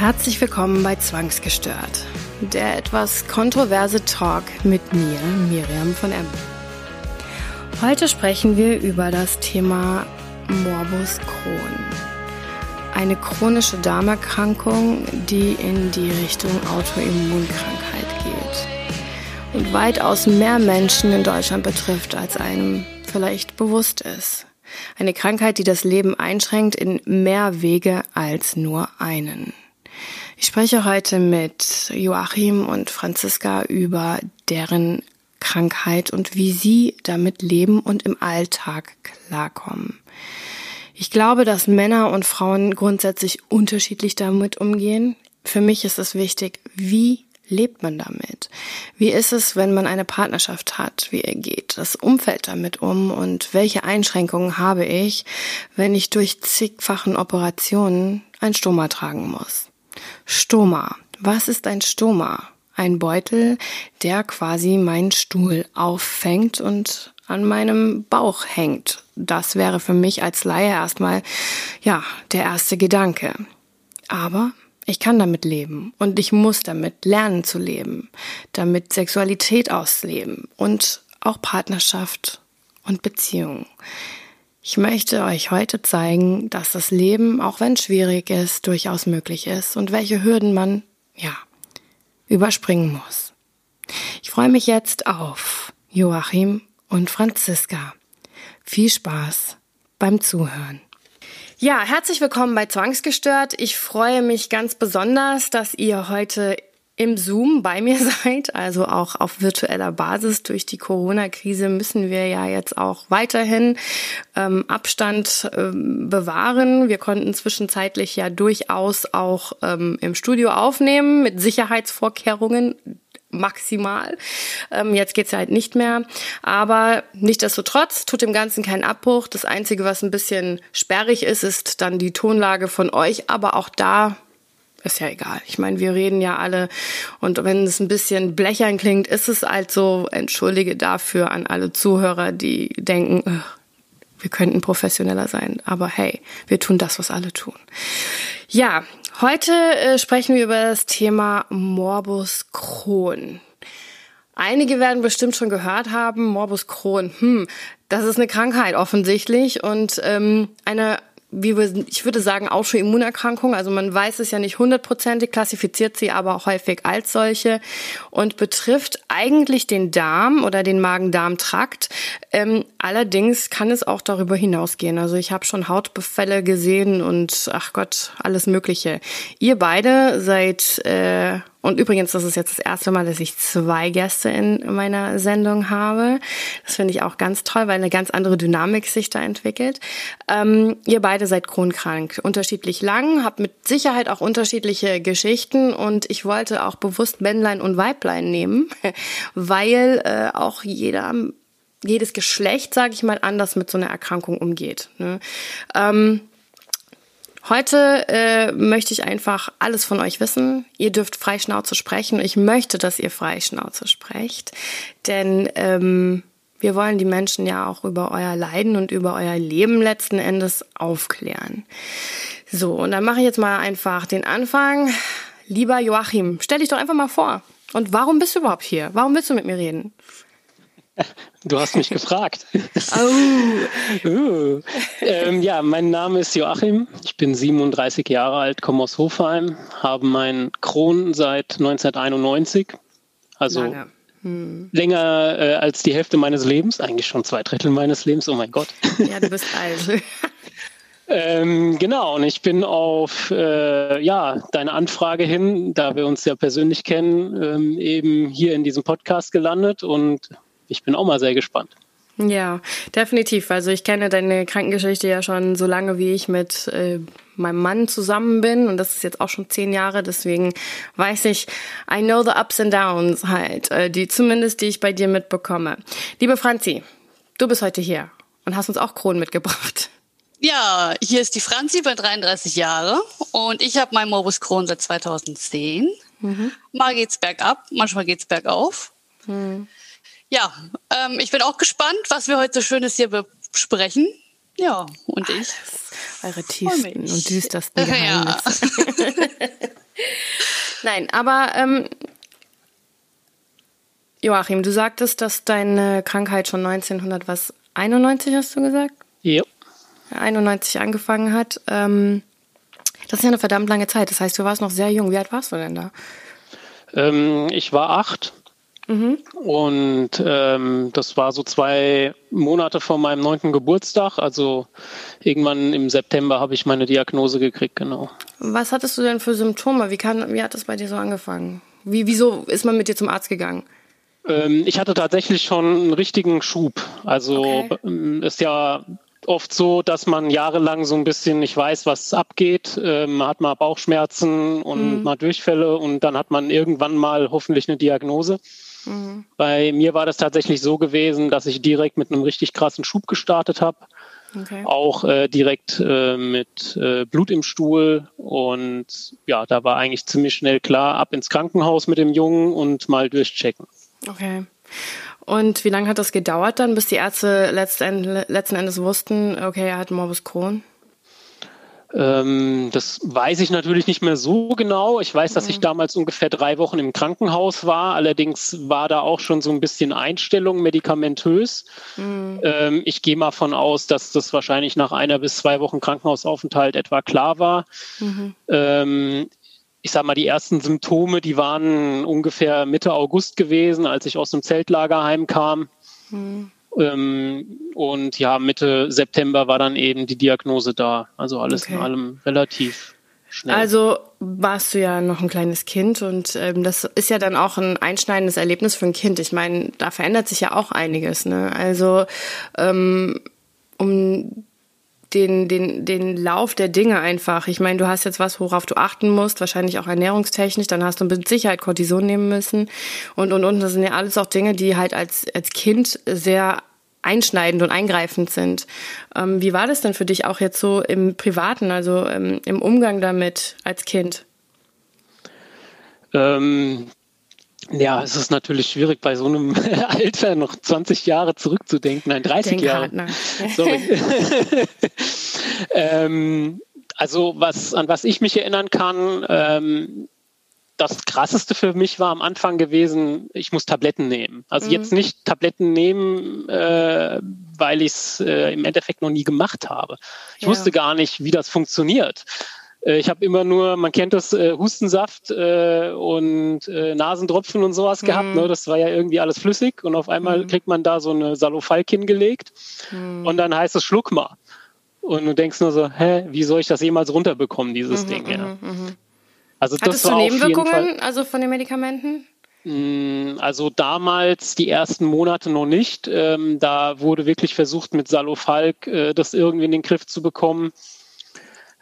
Herzlich willkommen bei Zwangsgestört, der etwas kontroverse Talk mit mir, Miriam von M. Heute sprechen wir über das Thema Morbus Crohn. Eine chronische Darmerkrankung, die in die Richtung Autoimmunkrankheit geht und weitaus mehr Menschen in Deutschland betrifft, als einem vielleicht bewusst ist. Eine Krankheit, die das Leben einschränkt in mehr Wege als nur einen. Ich spreche heute mit Joachim und Franziska über deren Krankheit und wie sie damit leben und im Alltag klarkommen. Ich glaube, dass Männer und Frauen grundsätzlich unterschiedlich damit umgehen. Für mich ist es wichtig, wie lebt man damit? Wie ist es, wenn man eine Partnerschaft hat? Wie geht das Umfeld damit um? Und welche Einschränkungen habe ich, wenn ich durch zigfachen Operationen ein Stoma tragen muss? Stoma. Was ist ein Stoma? Ein Beutel, der quasi meinen Stuhl auffängt und an meinem Bauch hängt. Das wäre für mich als Laie erstmal, ja, der erste Gedanke. Aber ich kann damit leben und ich muss damit lernen zu leben, damit Sexualität ausleben und auch Partnerschaft und Beziehung. Ich möchte euch heute zeigen, dass das Leben, auch wenn schwierig ist, durchaus möglich ist und welche Hürden man, ja, überspringen muss. Ich freue mich jetzt auf Joachim und Franziska. Viel Spaß beim Zuhören. Ja, herzlich willkommen bei Zwangsgestört. Ich freue mich ganz besonders, dass ihr heute im Zoom bei mir seid, also auch auf virtueller Basis. Durch die Corona-Krise müssen wir ja jetzt auch weiterhin ähm, Abstand ähm, bewahren. Wir konnten zwischenzeitlich ja durchaus auch ähm, im Studio aufnehmen mit Sicherheitsvorkehrungen maximal. Ähm, jetzt geht's halt nicht mehr. Aber nichtdestotrotz tut dem Ganzen keinen Abbruch. Das Einzige, was ein bisschen sperrig ist, ist dann die Tonlage von euch. Aber auch da ist ja egal. Ich meine, wir reden ja alle und wenn es ein bisschen blechern klingt, ist es halt so. Entschuldige dafür an alle Zuhörer, die denken, wir könnten professioneller sein. Aber hey, wir tun das, was alle tun. Ja, heute äh, sprechen wir über das Thema Morbus Crohn. Einige werden bestimmt schon gehört haben, Morbus Crohn. Hm, das ist eine Krankheit offensichtlich und ähm, eine wie wir, ich würde sagen, Autoimmunerkrankung. Also man weiß es ja nicht hundertprozentig, klassifiziert sie aber auch häufig als solche und betrifft eigentlich den Darm oder den Magen-Darm-Trakt. Ähm, allerdings kann es auch darüber hinausgehen. Also ich habe schon Hautbefälle gesehen und ach Gott, alles Mögliche. Ihr beide seid äh, und übrigens, das ist jetzt das erste Mal, dass ich zwei Gäste in meiner Sendung habe. Das finde ich auch ganz toll, weil eine ganz andere Dynamik sich da entwickelt. Ähm, ihr beide seid kronkrank, unterschiedlich lang, habt mit Sicherheit auch unterschiedliche Geschichten und ich wollte auch bewusst Männlein und Weiblein nehmen, weil äh, auch jeder jedes Geschlecht, sage ich mal, anders mit so einer Erkrankung umgeht. Ne? Ähm, Heute äh, möchte ich einfach alles von euch wissen. Ihr dürft frei Schnauze sprechen. Ich möchte, dass ihr frei Schnauze sprecht, denn ähm, wir wollen die Menschen ja auch über euer Leiden und über euer Leben letzten Endes aufklären. So, und dann mache ich jetzt mal einfach den Anfang. Lieber Joachim, stell dich doch einfach mal vor. Und warum bist du überhaupt hier? Warum willst du mit mir reden? Du hast mich gefragt. Oh. uh. ähm, ja, mein Name ist Joachim. Ich bin 37 Jahre alt, komme aus Hofheim, habe meinen Kron seit 1991. Also hm. länger äh, als die Hälfte meines Lebens, eigentlich schon zwei Drittel meines Lebens. Oh mein Gott. Ja, du bist alt. Ähm, genau, und ich bin auf äh, ja, deine Anfrage hin, da wir uns ja persönlich kennen, ähm, eben hier in diesem Podcast gelandet und ich bin auch mal sehr gespannt. Ja, definitiv. Also ich kenne deine Krankengeschichte ja schon so lange, wie ich mit äh, meinem Mann zusammen bin. Und das ist jetzt auch schon zehn Jahre. Deswegen weiß ich, I know the ups and downs halt, äh, die zumindest, die ich bei dir mitbekomme. Liebe Franzi, du bist heute hier und hast uns auch Kronen mitgebracht. Ja, hier ist die Franzi, bei 33 Jahre und ich habe meinen Morbus Crohn seit 2010. Mhm. Mal geht's bergab, manchmal geht's bergauf. Mhm. Ja, ähm, ich bin auch gespannt, was wir heute so Schönes hier besprechen. Ja, und ich. Eure tiefsten und düstersten Geheimnisse. Ja. Nein, aber ähm, Joachim, du sagtest, dass deine Krankheit schon 1900 was 91 hast du gesagt? Ja. 91 angefangen hat. Ähm, das ist ja eine verdammt lange Zeit. Das heißt, du warst noch sehr jung. Wie alt warst du denn da? Ähm, ich war acht. Mhm. Und ähm, das war so zwei Monate vor meinem neunten Geburtstag. Also irgendwann im September habe ich meine Diagnose gekriegt, genau. Was hattest du denn für Symptome? Wie, kann, wie hat das bei dir so angefangen? Wie, wieso ist man mit dir zum Arzt gegangen? Ähm, ich hatte tatsächlich schon einen richtigen Schub. Also okay. Ähm, ist ja oft so, dass man jahrelang so ein bisschen nicht weiß, was abgeht. Ähm, man hat mal Bauchschmerzen und mhm. mal Durchfälle und dann hat man irgendwann mal hoffentlich eine Diagnose. Mhm. Bei mir war das tatsächlich so gewesen, dass ich direkt mit einem richtig krassen Schub gestartet habe. Okay. Auch äh, direkt äh, mit äh, Blut im Stuhl. Und ja, da war eigentlich ziemlich schnell klar, ab ins Krankenhaus mit dem Jungen und mal durchchecken. Okay. Und wie lange hat das gedauert dann, bis die Ärzte letzten Endes wussten, okay, er hat Morbus Crohn? Ähm, das weiß ich natürlich nicht mehr so genau. Ich weiß, dass ich mhm. damals ungefähr drei Wochen im Krankenhaus war. Allerdings war da auch schon so ein bisschen Einstellung medikamentös. Mhm. Ähm, ich gehe mal von aus, dass das wahrscheinlich nach einer bis zwei Wochen Krankenhausaufenthalt etwa klar war. Mhm. Ähm, ich sag mal, die ersten Symptome, die waren ungefähr Mitte August gewesen, als ich aus dem Zeltlager heimkam. Mhm. Ähm, und ja, Mitte September war dann eben die Diagnose da. Also alles okay. in allem relativ schnell. Also warst du ja noch ein kleines Kind und ähm, das ist ja dann auch ein einschneidendes Erlebnis für ein Kind. Ich meine, da verändert sich ja auch einiges. Ne? Also ähm, um den, den, den Lauf der Dinge einfach. Ich meine, du hast jetzt was, worauf du achten musst, wahrscheinlich auch ernährungstechnisch, dann hast du mit Sicherheit Cortison nehmen müssen und, und, und. Das sind ja alles auch Dinge, die halt als, als Kind sehr einschneidend und eingreifend sind. Ähm, wie war das denn für dich auch jetzt so im Privaten, also ähm, im Umgang damit als Kind? Ähm, ja, es ist natürlich schwierig, bei so einem Alter noch 20 Jahre zurückzudenken. Nein, 30 Denk Jahre. Sorry. ähm, also was, an was ich mich erinnern kann, ähm, das krasseste für mich war am Anfang gewesen, ich muss Tabletten nehmen. Also mhm. jetzt nicht Tabletten nehmen, äh, weil ich es äh, im Endeffekt noch nie gemacht habe. Ich ja. wusste gar nicht, wie das funktioniert. Äh, ich habe immer nur, man kennt das, äh, Hustensaft äh, und Nasentropfen und sowas mhm. gehabt. Ne? Das war ja irgendwie alles flüssig und auf einmal mhm. kriegt man da so eine Salofalk hingelegt mhm. und dann heißt es Schluck mal. Und du denkst nur so, hä, wie soll ich das jemals runterbekommen, dieses mhm, Ding? Ja. Mhm, mhm. Also das Hattest war du Nebenwirkungen, also von den Medikamenten? Mm, also damals die ersten Monate noch nicht. Ähm, da wurde wirklich versucht, mit Salofalk äh, das irgendwie in den Griff zu bekommen.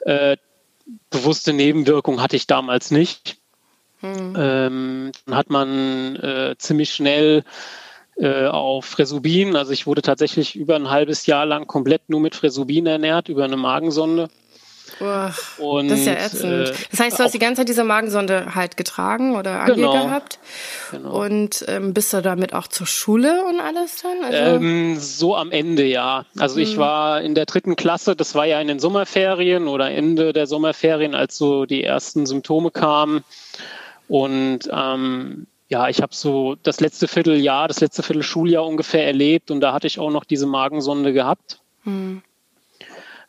Äh, bewusste Nebenwirkung hatte ich damals nicht. Hm. Ähm, dann hat man äh, ziemlich schnell äh, auf Fresubin, also ich wurde tatsächlich über ein halbes Jahr lang komplett nur mit Fresubin ernährt, über eine Magensonde. Boah, und, das ist ja ätzend. Äh, das heißt, du hast die ganze Zeit diese Magensonde halt getragen oder genau, gehabt. Genau. Und ähm, bist du damit auch zur Schule und alles dann? Also ähm, so am Ende, ja. Also hm. ich war in der dritten Klasse, das war ja in den Sommerferien oder Ende der Sommerferien, als so die ersten Symptome kamen. Und ähm, ja, ich habe so das letzte Vierteljahr, das letzte Viertelschuljahr ungefähr erlebt und da hatte ich auch noch diese Magensonde gehabt. Hm.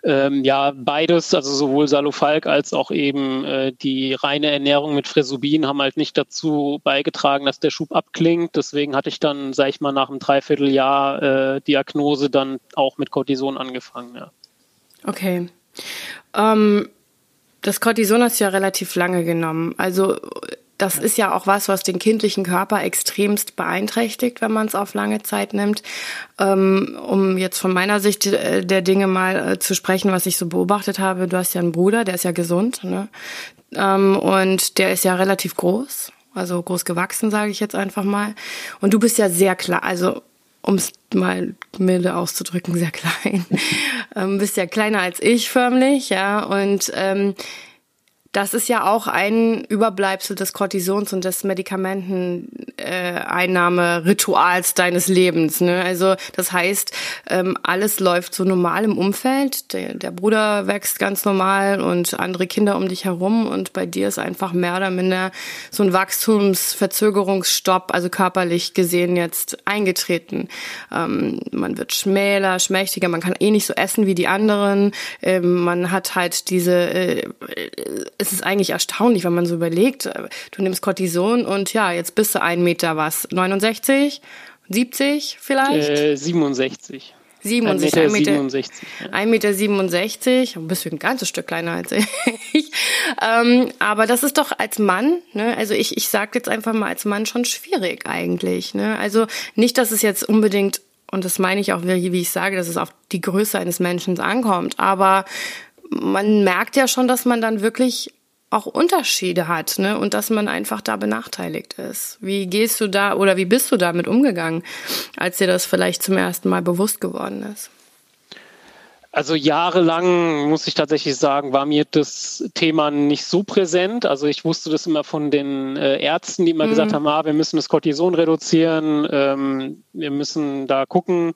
Ähm, ja, beides, also sowohl Salofalk als auch eben äh, die reine Ernährung mit Fresubin haben halt nicht dazu beigetragen, dass der Schub abklingt. Deswegen hatte ich dann, sag ich mal, nach einem Dreivierteljahr äh, Diagnose dann auch mit Cortison angefangen. Ja. Okay. Ähm, das Cortison hast du ja relativ lange genommen. Also das ist ja auch was, was den kindlichen Körper extremst beeinträchtigt, wenn man es auf lange Zeit nimmt. Ähm, um jetzt von meiner Sicht äh, der Dinge mal äh, zu sprechen, was ich so beobachtet habe. Du hast ja einen Bruder, der ist ja gesund, ne? Ähm, und der ist ja relativ groß, also groß gewachsen, sage ich jetzt einfach mal. Und du bist ja sehr klar, also um es mal milde auszudrücken, sehr klein. ähm, bist ja kleiner als ich förmlich, ja. Und ähm, das ist ja auch ein Überbleibsel des Cortisons und des Medikamenteneinnahmerituals deines Lebens. Ne? Also das heißt, ähm, alles läuft so normal im Umfeld. Der, der Bruder wächst ganz normal und andere Kinder um dich herum und bei dir ist einfach mehr oder minder so ein Wachstumsverzögerungsstopp, also körperlich gesehen jetzt eingetreten. Ähm, man wird schmäler, schmächtiger, man kann eh nicht so essen wie die anderen. Ähm, man hat halt diese äh, es ist eigentlich erstaunlich, wenn man so überlegt, äh, du nimmst Cortison und ja, jetzt bist du ein Meter was, 69, 70 vielleicht? Äh, 67. 67, 1,67 Meter, 67, ja. 1 Meter 67, ein bisschen ein ganzes Stück kleiner als ich. ähm, aber das ist doch als Mann, ne, also ich, ich sage jetzt einfach mal als Mann schon schwierig eigentlich. Ne? Also nicht, dass es jetzt unbedingt, und das meine ich auch, wie ich sage, dass es auf die Größe eines Menschen ankommt, aber man merkt ja schon, dass man dann wirklich auch Unterschiede hat, ne? Und dass man einfach da benachteiligt ist. Wie gehst du da oder wie bist du damit umgegangen, als dir das vielleicht zum ersten Mal bewusst geworden ist? Also jahrelang, muss ich tatsächlich sagen, war mir das Thema nicht so präsent. Also ich wusste das immer von den äh, Ärzten, die immer mhm. gesagt haben, ah, wir müssen das Cortison reduzieren, ähm, wir müssen da gucken.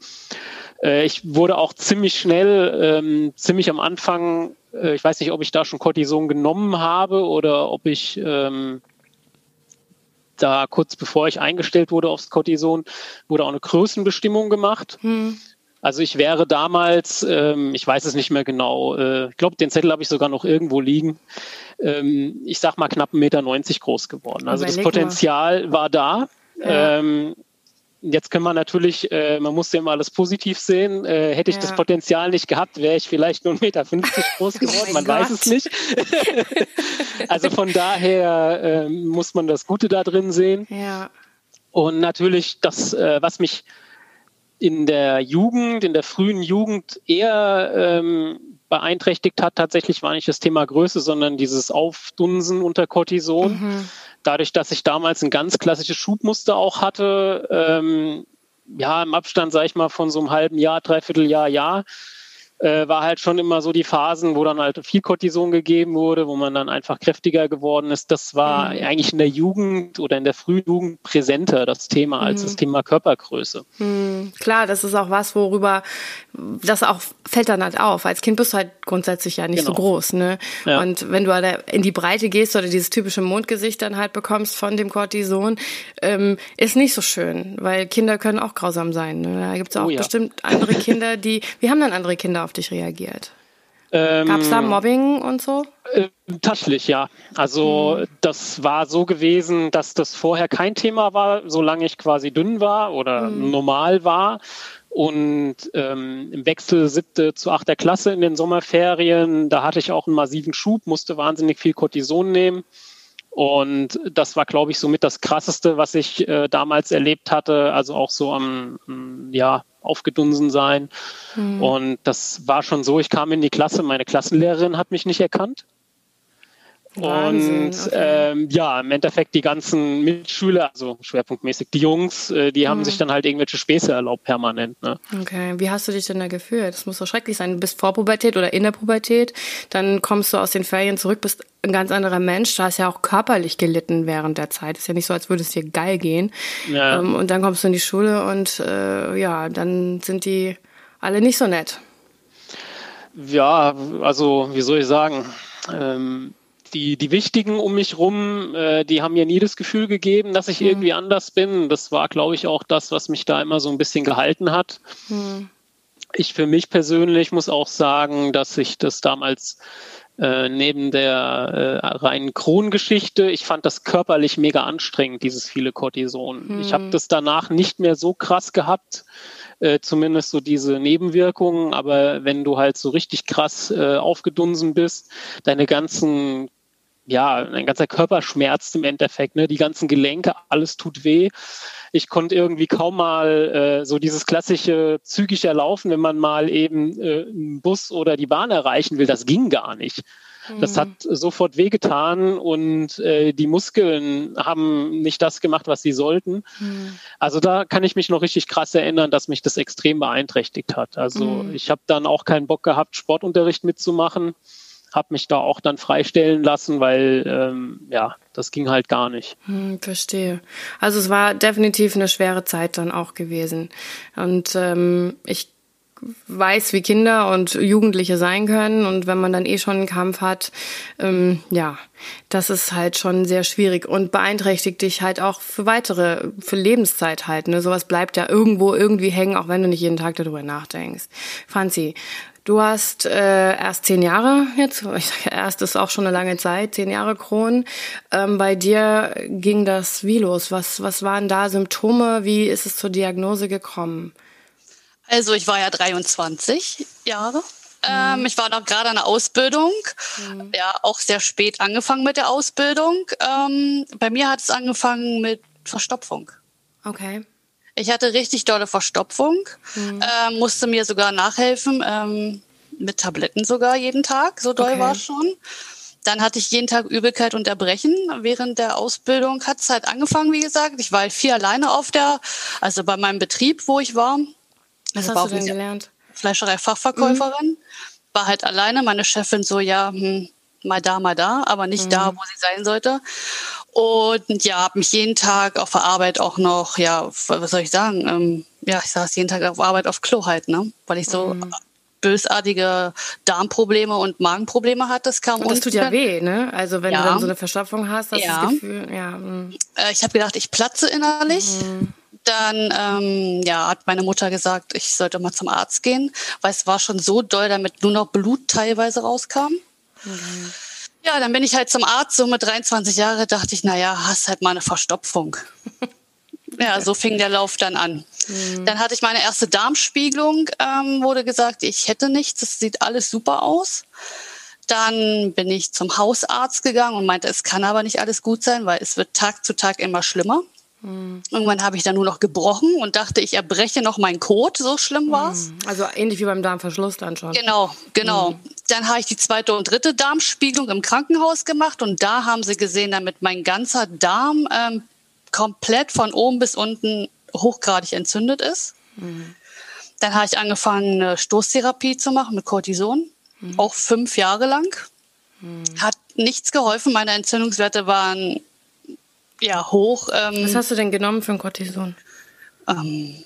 Äh, ich wurde auch ziemlich schnell, ähm, ziemlich am Anfang, äh, ich weiß nicht, ob ich da schon Cortison genommen habe oder ob ich ähm, da kurz bevor ich eingestellt wurde aufs Cortison, wurde auch eine Größenbestimmung gemacht. Hm. Also ich wäre damals, ähm, ich weiß es nicht mehr genau, äh, ich glaube, den Zettel habe ich sogar noch irgendwo liegen. Ähm, ich sag mal knapp 1,90 Meter groß geworden. Also Überleg das Potenzial mal. war da. Ja. Ähm, Jetzt können wir natürlich, äh, man muss ja immer alles positiv sehen. Äh, hätte ich ja. das Potenzial nicht gehabt, wäre ich vielleicht nur 1,50 Meter groß geworden. oh man Gott. weiß es nicht. also von daher äh, muss man das Gute da drin sehen. Ja. Und natürlich das, äh, was mich in der Jugend, in der frühen Jugend eher ähm, beeinträchtigt hat, tatsächlich war nicht das Thema Größe, sondern dieses Aufdunsen unter Cortison. Mhm dadurch, dass ich damals ein ganz klassisches Schubmuster auch hatte, ähm, ja, im Abstand, sag ich mal, von so einem halben Jahr, dreiviertel Jahr, Jahr, äh, war halt schon immer so die Phasen, wo dann halt viel Cortison gegeben wurde, wo man dann einfach kräftiger geworden ist. Das war mhm. eigentlich in der Jugend oder in der frühen Jugend präsenter, das Thema, als mhm. das Thema Körpergröße. Mhm. Klar, das ist auch was, worüber das auch fällt dann halt auf. Als Kind bist du halt grundsätzlich ja nicht genau. so groß, ne? Ja. Und wenn du halt in die Breite gehst oder dieses typische Mondgesicht dann halt bekommst von dem Cortison, ähm, ist nicht so schön, weil Kinder können auch grausam sein. Ne? Da gibt es auch oh, ja. bestimmt andere Kinder, die. Wie haben dann andere Kinder auf dich reagiert? Ähm, Gab es da Mobbing und so? Äh, tatsächlich, ja. Also mhm. das war so gewesen, dass das vorher kein Thema war, solange ich quasi dünn war oder mhm. normal war. Und ähm, im Wechsel siebte zu achter Klasse in den Sommerferien, da hatte ich auch einen massiven Schub, musste wahnsinnig viel Cortison nehmen. Und das war, glaube ich, somit das Krasseste, was ich äh, damals erlebt hatte. Also auch so am, ja, aufgedunsen sein. Mhm. Und das war schon so, ich kam in die Klasse, meine Klassenlehrerin hat mich nicht erkannt. Wahnsinn, und okay. ähm, ja, im Endeffekt die ganzen Mitschüler, also schwerpunktmäßig die Jungs, äh, die haben mhm. sich dann halt irgendwelche Späße erlaubt permanent. Ne? Okay, wie hast du dich denn da gefühlt? Das muss doch schrecklich sein. Du bist vor Pubertät oder in der Pubertät, dann kommst du aus den Ferien zurück, bist ein ganz anderer Mensch. Du hast ja auch körperlich gelitten während der Zeit. Ist ja nicht so, als würde es dir geil gehen. Ja. Ähm, und dann kommst du in die Schule und äh, ja, dann sind die alle nicht so nett. Ja, also wie soll ich sagen? Ähm, die, die Wichtigen um mich rum, äh, die haben mir nie das Gefühl gegeben, dass ich mhm. irgendwie anders bin. Das war, glaube ich, auch das, was mich da immer so ein bisschen gehalten hat. Mhm. Ich für mich persönlich muss auch sagen, dass ich das damals äh, neben der äh, reinen Krongeschichte, ich fand das körperlich mega anstrengend, dieses viele Cortison. Mhm. Ich habe das danach nicht mehr so krass gehabt, äh, zumindest so diese Nebenwirkungen, aber wenn du halt so richtig krass äh, aufgedunsen bist, deine ganzen ja, ein ganzer Körper schmerzt im Endeffekt, ne? Die ganzen Gelenke, alles tut weh. Ich konnte irgendwie kaum mal äh, so dieses klassische zügig erlaufen, wenn man mal eben äh, einen Bus oder die Bahn erreichen will, das ging gar nicht. Das hat mhm. sofort wehgetan und äh, die Muskeln haben nicht das gemacht, was sie sollten. Mhm. Also da kann ich mich noch richtig krass erinnern, dass mich das extrem beeinträchtigt hat. Also mhm. ich habe dann auch keinen Bock gehabt, Sportunterricht mitzumachen habe mich da auch dann freistellen lassen, weil ähm, ja, das ging halt gar nicht. Hm, verstehe. Also es war definitiv eine schwere Zeit dann auch gewesen. Und ähm, ich weiß, wie Kinder und Jugendliche sein können. Und wenn man dann eh schon einen Kampf hat, ähm, ja, das ist halt schon sehr schwierig und beeinträchtigt dich halt auch für weitere, für Lebenszeit halt. Ne? Sowas bleibt ja irgendwo irgendwie hängen, auch wenn du nicht jeden Tag darüber nachdenkst. Franzi, Du hast äh, erst zehn Jahre jetzt, ich sage erst ist auch schon eine lange Zeit, zehn Jahre Kron. Ähm, bei dir ging das wie los? Was, was waren da Symptome? Wie ist es zur Diagnose gekommen? Also ich war ja 23 Jahre. Mhm. Ähm, ich war noch gerade in der Ausbildung. Mhm. Ja, auch sehr spät angefangen mit der Ausbildung. Ähm, bei mir hat es angefangen mit Verstopfung. Okay. Ich hatte richtig dolle Verstopfung, mhm. äh, musste mir sogar nachhelfen, ähm, mit Tabletten sogar jeden Tag, so doll okay. war es schon. Dann hatte ich jeden Tag Übelkeit und Erbrechen. Während der Ausbildung hat es halt angefangen, wie gesagt. Ich war halt viel alleine auf der, also bei meinem Betrieb, wo ich war. Was hast du denn gelernt? Fleischerei-Fachverkäuferin. Mhm. War halt alleine. Meine Chefin so, ja, hm, mal da, mal da, aber nicht mhm. da, wo sie sein sollte. Und ja, habe mich jeden Tag auf der Arbeit auch noch, ja, was soll ich sagen? Ähm, ja, ich saß jeden Tag auf Arbeit auf Klo halt, ne? Weil ich so mhm. bösartige Darmprobleme und Magenprobleme hatte. Das kam und das tut ja weh, ne? Also wenn ja. du dann so eine Verstopfung hast, hast ja. das Gefühl, ja. Mh. Äh, ich habe gedacht, ich platze innerlich. Mhm. Dann ähm, ja, hat meine Mutter gesagt, ich sollte mal zum Arzt gehen, weil es war schon so doll, damit nur noch Blut teilweise rauskam. Mhm. Ja, dann bin ich halt zum Arzt, so mit 23 Jahren, dachte ich, naja, hast halt mal eine Verstopfung. ja, so fing der Lauf dann an. Mhm. Dann hatte ich meine erste Darmspiegelung, ähm, wurde gesagt, ich hätte nichts, das sieht alles super aus. Dann bin ich zum Hausarzt gegangen und meinte, es kann aber nicht alles gut sein, weil es wird Tag zu Tag immer schlimmer. Mhm. Irgendwann habe ich dann nur noch gebrochen und dachte, ich erbreche noch meinen Kot, so schlimm war es. Mhm. Also ähnlich wie beim Darmverschluss dann schon. Genau, genau. Mhm. Dann habe ich die zweite und dritte Darmspiegelung im Krankenhaus gemacht und da haben sie gesehen, damit mein ganzer Darm ähm, komplett von oben bis unten hochgradig entzündet ist. Mhm. Dann habe ich angefangen, eine Stoßtherapie zu machen mit Cortison, mhm. auch fünf Jahre lang. Mhm. Hat nichts geholfen. Meine Entzündungswerte waren ja, hoch. Ähm, Was hast du denn genommen für ein Cortison? Ähm,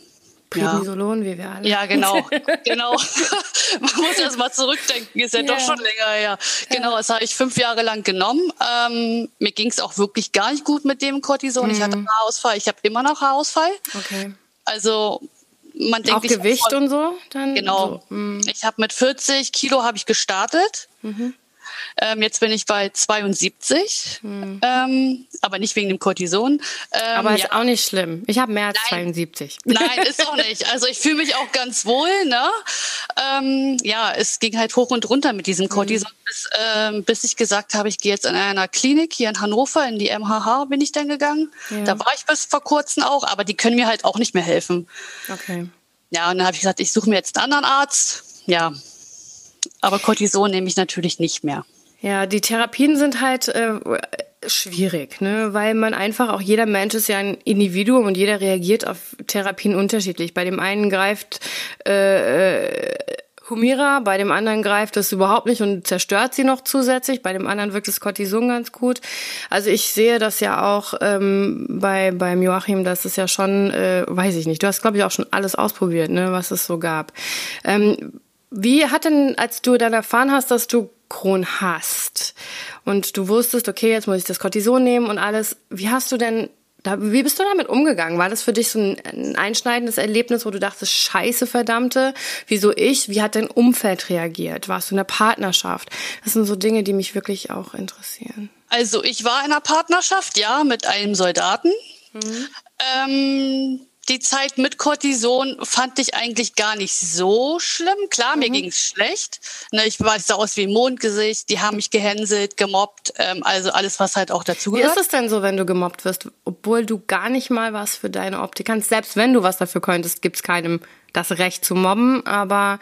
Prednisolon, ja. wie wir alle. Ja, genau, genau. Man muss erst mal zurückdenken, ist ja, ja. doch schon länger her. Genau, das habe ich fünf Jahre lang genommen. Ähm, mir ging es auch wirklich gar nicht gut mit dem Cortison. Mhm. Ich hatte mhm. Haarausfall, ich habe immer noch Haarausfall. Okay. Also man denkt, auch Gewicht voll, und so? Dann genau. So. Mhm. Ich habe mit 40 Kilo habe ich gestartet. Mhm. Ähm, jetzt bin ich bei 72, hm. ähm, aber nicht wegen dem Cortison. Ähm, aber ist ja. auch nicht schlimm. Ich habe mehr als Nein. 72. Nein, ist auch nicht. Also ich fühle mich auch ganz wohl. Ne? Ähm, ja, es ging halt hoch und runter mit diesem hm. Cortison, hm. bis, ähm, bis ich gesagt habe, ich gehe jetzt in einer Klinik hier in Hannover, in die MHH bin ich dann gegangen. Ja. Da war ich bis vor kurzem auch, aber die können mir halt auch nicht mehr helfen. Okay. Ja, und dann habe ich gesagt, ich suche mir jetzt einen anderen Arzt. Ja, aber Cortison nehme ich natürlich nicht mehr. Ja, die Therapien sind halt äh, schwierig, ne? weil man einfach, auch jeder Mensch ist ja ein Individuum und jeder reagiert auf Therapien unterschiedlich. Bei dem einen greift äh, äh, Humira, bei dem anderen greift es überhaupt nicht und zerstört sie noch zusätzlich, bei dem anderen wirkt das Cortison ganz gut. Also ich sehe das ja auch ähm, bei beim Joachim, das ist ja schon, äh, weiß ich nicht, du hast glaube ich auch schon alles ausprobiert, ne, was es so gab. Ähm, wie hat denn, als du dann erfahren hast, dass du Crohn hast und du wusstest, okay, jetzt muss ich das Cortison nehmen und alles, wie hast du denn, wie bist du damit umgegangen? War das für dich so ein, ein einschneidendes Erlebnis, wo du dachtest, scheiße, verdammte, wieso ich? Wie hat dein Umfeld reagiert? Warst du in einer Partnerschaft? Das sind so Dinge, die mich wirklich auch interessieren. Also ich war in einer Partnerschaft, ja, mit einem Soldaten. Mhm. Ähm, die Zeit mit Cortison fand ich eigentlich gar nicht so schlimm. Klar, mhm. mir ging es schlecht. Ne, ich war so aus wie Mondgesicht, die haben mich gehänselt, gemobbt, ähm, also alles, was halt auch dazu gehört. Wie ist es denn so, wenn du gemobbt wirst, obwohl du gar nicht mal was für deine Optik kannst? Selbst wenn du was dafür könntest, gibt es keinem das Recht zu mobben, aber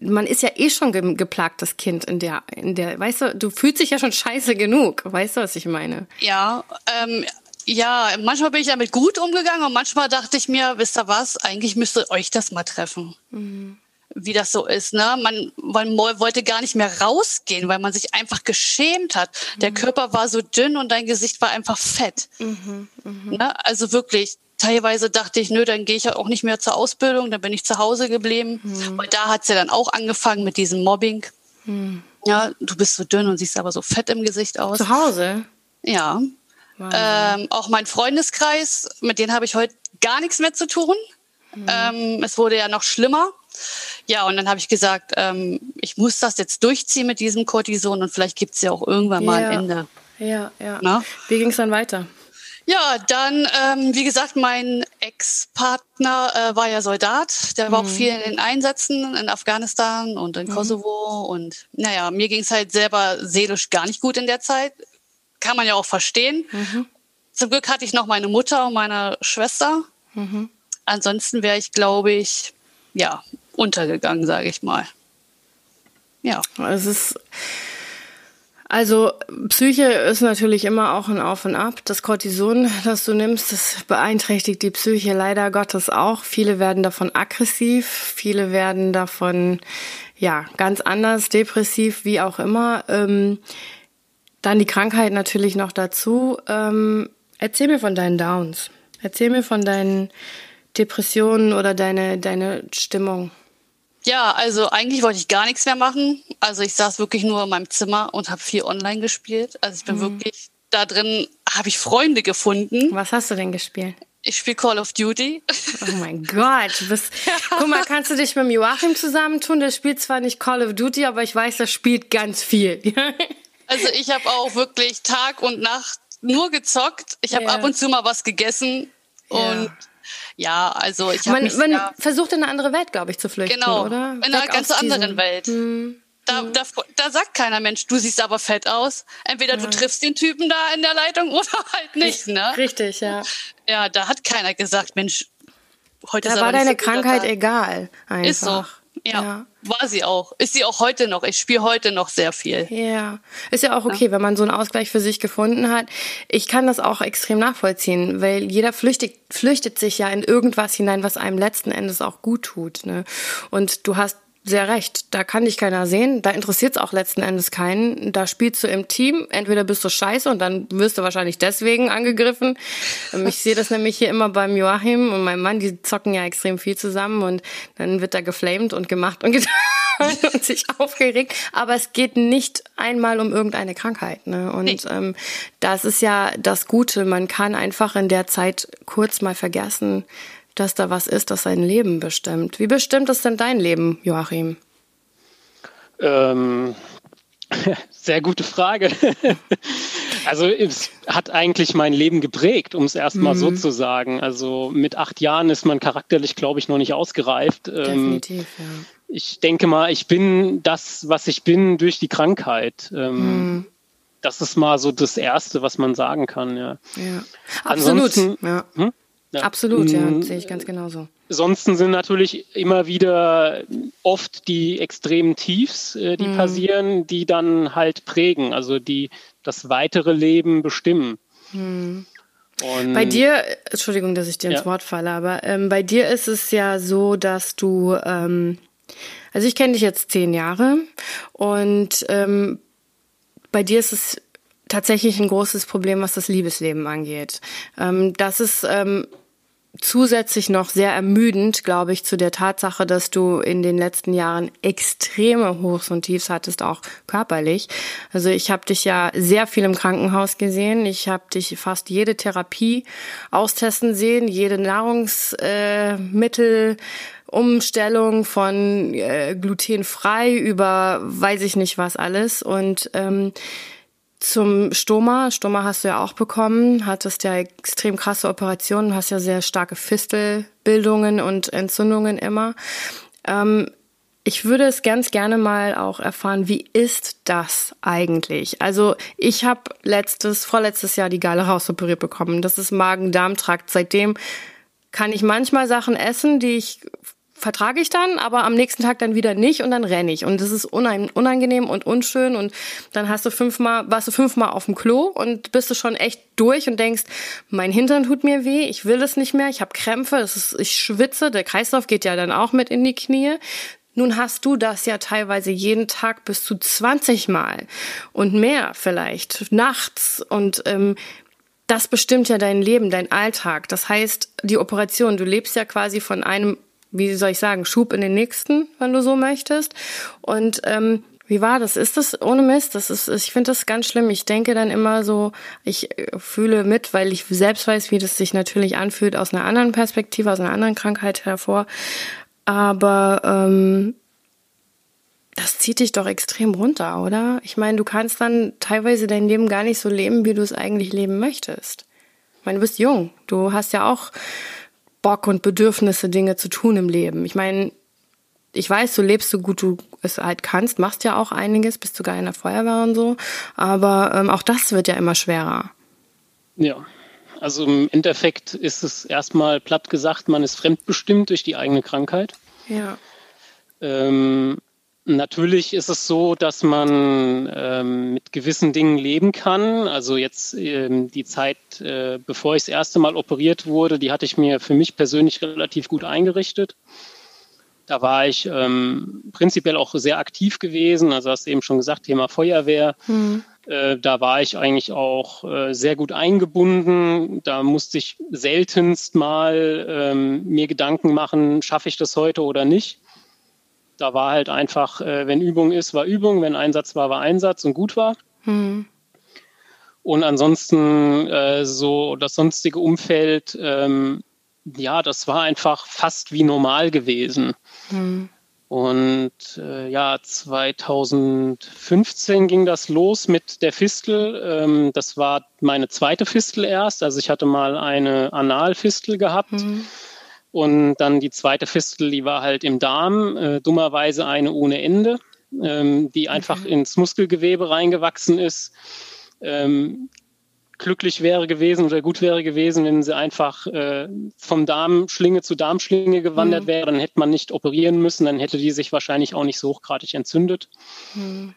man ist ja eh schon ge geplagtes Kind in der, in der, weißt du, du fühlst dich ja schon scheiße genug, weißt du, was ich meine? Ja, ähm, ja, manchmal bin ich damit gut umgegangen und manchmal dachte ich mir, wisst ihr was, eigentlich müsste euch das mal treffen. Mhm. wie das so ist. Ne? Man, man wollte gar nicht mehr rausgehen, weil man sich einfach geschämt hat. Mhm. Der Körper war so dünn und dein Gesicht war einfach fett. Mhm, mh. ne? Also wirklich, teilweise dachte ich, nö, dann gehe ich ja auch nicht mehr zur Ausbildung, dann bin ich zu Hause geblieben. Mhm. Und da hat es ja dann auch angefangen mit diesem Mobbing. Mhm. Ja, du bist so dünn und siehst aber so fett im Gesicht aus. Zu Hause? Ja. Ähm, auch mein Freundeskreis, mit denen habe ich heute gar nichts mehr zu tun. Mhm. Ähm, es wurde ja noch schlimmer. Ja, und dann habe ich gesagt, ähm, ich muss das jetzt durchziehen mit diesem Cortison und vielleicht gibt es ja auch irgendwann mal ja. ein Ende. Ja, ja. Na? Wie ging es dann weiter? Ja, dann, ähm, wie gesagt, mein Ex-Partner äh, war ja Soldat. Der war mhm. auch viel in den Einsätzen in Afghanistan und in mhm. Kosovo. Und naja, mir ging es halt selber seelisch gar nicht gut in der Zeit. Kann man ja auch verstehen. Mhm. Zum Glück hatte ich noch meine Mutter und meine Schwester. Mhm. Ansonsten wäre ich, glaube ich, ja, untergegangen, sage ich mal. Ja. Es ist also Psyche ist natürlich immer auch ein Auf und Ab. Das Cortison, das du nimmst, das beeinträchtigt die Psyche leider Gottes auch. Viele werden davon aggressiv, viele werden davon ja ganz anders, depressiv, wie auch immer. Ähm, dann die Krankheit natürlich noch dazu. Ähm, erzähl mir von deinen Downs. Erzähl mir von deinen Depressionen oder deine deine Stimmung. Ja, also eigentlich wollte ich gar nichts mehr machen. Also ich saß wirklich nur in meinem Zimmer und habe viel online gespielt. Also ich bin mhm. wirklich da drin, habe ich Freunde gefunden. Was hast du denn gespielt? Ich spiele Call of Duty. Oh mein Gott. Du bist, guck mal, kannst du dich mit dem Joachim zusammentun? Der spielt zwar nicht Call of Duty, aber ich weiß, der spielt ganz viel. Also ich habe auch wirklich Tag und Nacht nur gezockt. Ich habe ja. ab und zu mal was gegessen. Ja. Und ja, also ich habe Man, man versucht in eine andere Welt, glaube ich, zu flüchten, genau, oder? in einer ganz anderen Welt. Hm. Da, hm. da, da sagt keiner Mensch, du siehst aber fett aus. Entweder ja. du triffst den Typen da in der Leitung oder halt nicht, ne? Richtig, ja. Ja, da hat keiner gesagt, Mensch, heute da ist war deine Krankheit egal. Einfach. Ist so. Ja, ja, war sie auch. Ist sie auch heute noch. Ich spiele heute noch sehr viel. Ja, ist ja auch okay, ja. wenn man so einen Ausgleich für sich gefunden hat. Ich kann das auch extrem nachvollziehen, weil jeder flüchtet, flüchtet sich ja in irgendwas hinein, was einem letzten Endes auch gut tut. Ne? Und du hast sehr recht. Da kann dich keiner sehen. Da interessiert es auch letzten Endes keinen. Da spielst du im Team. Entweder bist du scheiße und dann wirst du wahrscheinlich deswegen angegriffen. Ähm, ich sehe das nämlich hier immer beim Joachim und meinem Mann. Die zocken ja extrem viel zusammen und dann wird da geflamed und gemacht und getan und sich aufgeregt. Aber es geht nicht einmal um irgendeine Krankheit. Ne? Und nee. ähm, das ist ja das Gute. Man kann einfach in der Zeit kurz mal vergessen, dass da was ist, das sein Leben bestimmt. Wie bestimmt es denn dein Leben, Joachim? Ähm, sehr gute Frage. also es hat eigentlich mein Leben geprägt, um es erstmal mhm. so zu sagen. Also mit acht Jahren ist man charakterlich, glaube ich, noch nicht ausgereift. Ähm, Definitiv, ja. Ich denke mal, ich bin das, was ich bin, durch die Krankheit. Ähm, mhm. Das ist mal so das Erste, was man sagen kann, ja. ja. Absolut. Ja. Hm? Ja. Absolut, ja, mhm. sehe ich ganz genauso. Ansonsten sind natürlich immer wieder oft die extremen Tiefs, äh, die mhm. passieren, die dann halt prägen, also die das weitere Leben bestimmen. Mhm. bei dir, Entschuldigung, dass ich dir ins ja. Wort falle, aber ähm, bei dir ist es ja so, dass du, ähm, also ich kenne dich jetzt zehn Jahre und ähm, bei dir ist es tatsächlich ein großes Problem, was das Liebesleben angeht. Ähm, das ist ähm, zusätzlich noch sehr ermüdend, glaube ich, zu der Tatsache, dass du in den letzten Jahren extreme Hochs und Tiefs hattest, auch körperlich. Also ich habe dich ja sehr viel im Krankenhaus gesehen. Ich habe dich fast jede Therapie austesten sehen, jede Nahrungsmittel. Äh, Umstellung von äh, glutenfrei über weiß ich nicht was alles und ähm, zum Stoma. Stoma hast du ja auch bekommen, hattest ja extrem krasse Operationen, hast ja sehr starke Fistelbildungen und Entzündungen immer. Ähm, ich würde es ganz gerne mal auch erfahren, wie ist das eigentlich? Also ich habe letztes, vorletztes Jahr die Geile rausoperiert bekommen. Das ist Magen-Darm-Trakt. Seitdem kann ich manchmal Sachen essen, die ich vertrage ich dann, aber am nächsten Tag dann wieder nicht und dann renne ich. Und das ist unangenehm und unschön und dann hast du fünfmal, warst du fünfmal auf dem Klo und bist du schon echt durch und denkst, mein Hintern tut mir weh, ich will das nicht mehr, ich habe Krämpfe, das ist, ich schwitze, der Kreislauf geht ja dann auch mit in die Knie. Nun hast du das ja teilweise jeden Tag bis zu 20 Mal und mehr vielleicht, nachts. Und ähm, das bestimmt ja dein Leben, dein Alltag. Das heißt, die Operation, du lebst ja quasi von einem, wie soll ich sagen, Schub in den nächsten, wenn du so möchtest. Und ähm, wie war das? Ist das ohne Mist? Das ist, ich finde das ganz schlimm. Ich denke dann immer so, ich äh, fühle mit, weil ich selbst weiß, wie das sich natürlich anfühlt aus einer anderen Perspektive, aus einer anderen Krankheit hervor. Aber ähm, das zieht dich doch extrem runter, oder? Ich meine, du kannst dann teilweise dein Leben gar nicht so leben, wie du es eigentlich leben möchtest. Ich meine, du bist jung. Du hast ja auch Bock und Bedürfnisse, Dinge zu tun im Leben. Ich meine, ich weiß, du lebst so gut du es halt kannst, machst ja auch einiges, bist sogar in der Feuerwehr und so. Aber ähm, auch das wird ja immer schwerer. Ja. Also im Endeffekt ist es erstmal platt gesagt, man ist fremdbestimmt durch die eigene Krankheit. Ja. Ähm, Natürlich ist es so, dass man ähm, mit gewissen Dingen leben kann. Also jetzt ähm, die Zeit, äh, bevor ich das erste Mal operiert wurde, die hatte ich mir für mich persönlich relativ gut eingerichtet. Da war ich ähm, prinzipiell auch sehr aktiv gewesen. Also hast du eben schon gesagt, Thema Feuerwehr. Mhm. Äh, da war ich eigentlich auch äh, sehr gut eingebunden. Da musste ich seltenst mal ähm, mir Gedanken machen, schaffe ich das heute oder nicht da war halt einfach, äh, wenn Übung ist, war Übung, wenn Einsatz war, war Einsatz und gut war. Mhm. Und ansonsten äh, so das sonstige Umfeld, ähm, ja, das war einfach fast wie normal gewesen. Mhm. Und äh, ja, 2015 ging das los mit der Fistel. Ähm, das war meine zweite Fistel erst. Also ich hatte mal eine Analfistel gehabt. Mhm. Und dann die zweite Fistel, die war halt im Darm, äh, dummerweise eine ohne Ende, ähm, die einfach okay. ins Muskelgewebe reingewachsen ist. Ähm, glücklich wäre gewesen oder gut wäre gewesen, wenn sie einfach äh, vom Darmschlinge zu Darmschlinge gewandert mhm. wäre, dann hätte man nicht operieren müssen, dann hätte die sich wahrscheinlich auch nicht so hochgradig entzündet. Mhm.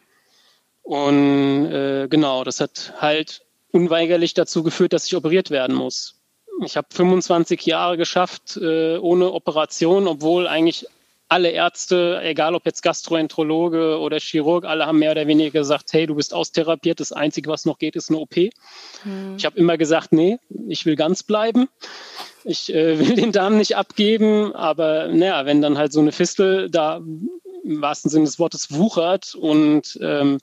Und äh, genau, das hat halt unweigerlich dazu geführt, dass ich operiert werden muss. Ich habe 25 Jahre geschafft äh, ohne Operation, obwohl eigentlich alle Ärzte, egal ob jetzt Gastroenterologe oder Chirurg, alle haben mehr oder weniger gesagt, hey, du bist austherapiert, das Einzige, was noch geht, ist eine OP. Mhm. Ich habe immer gesagt, nee, ich will ganz bleiben. Ich äh, will den Darm nicht abgeben, aber naja, wenn dann halt so eine Fistel da im wahrsten Sinne des Wortes wuchert und ähm,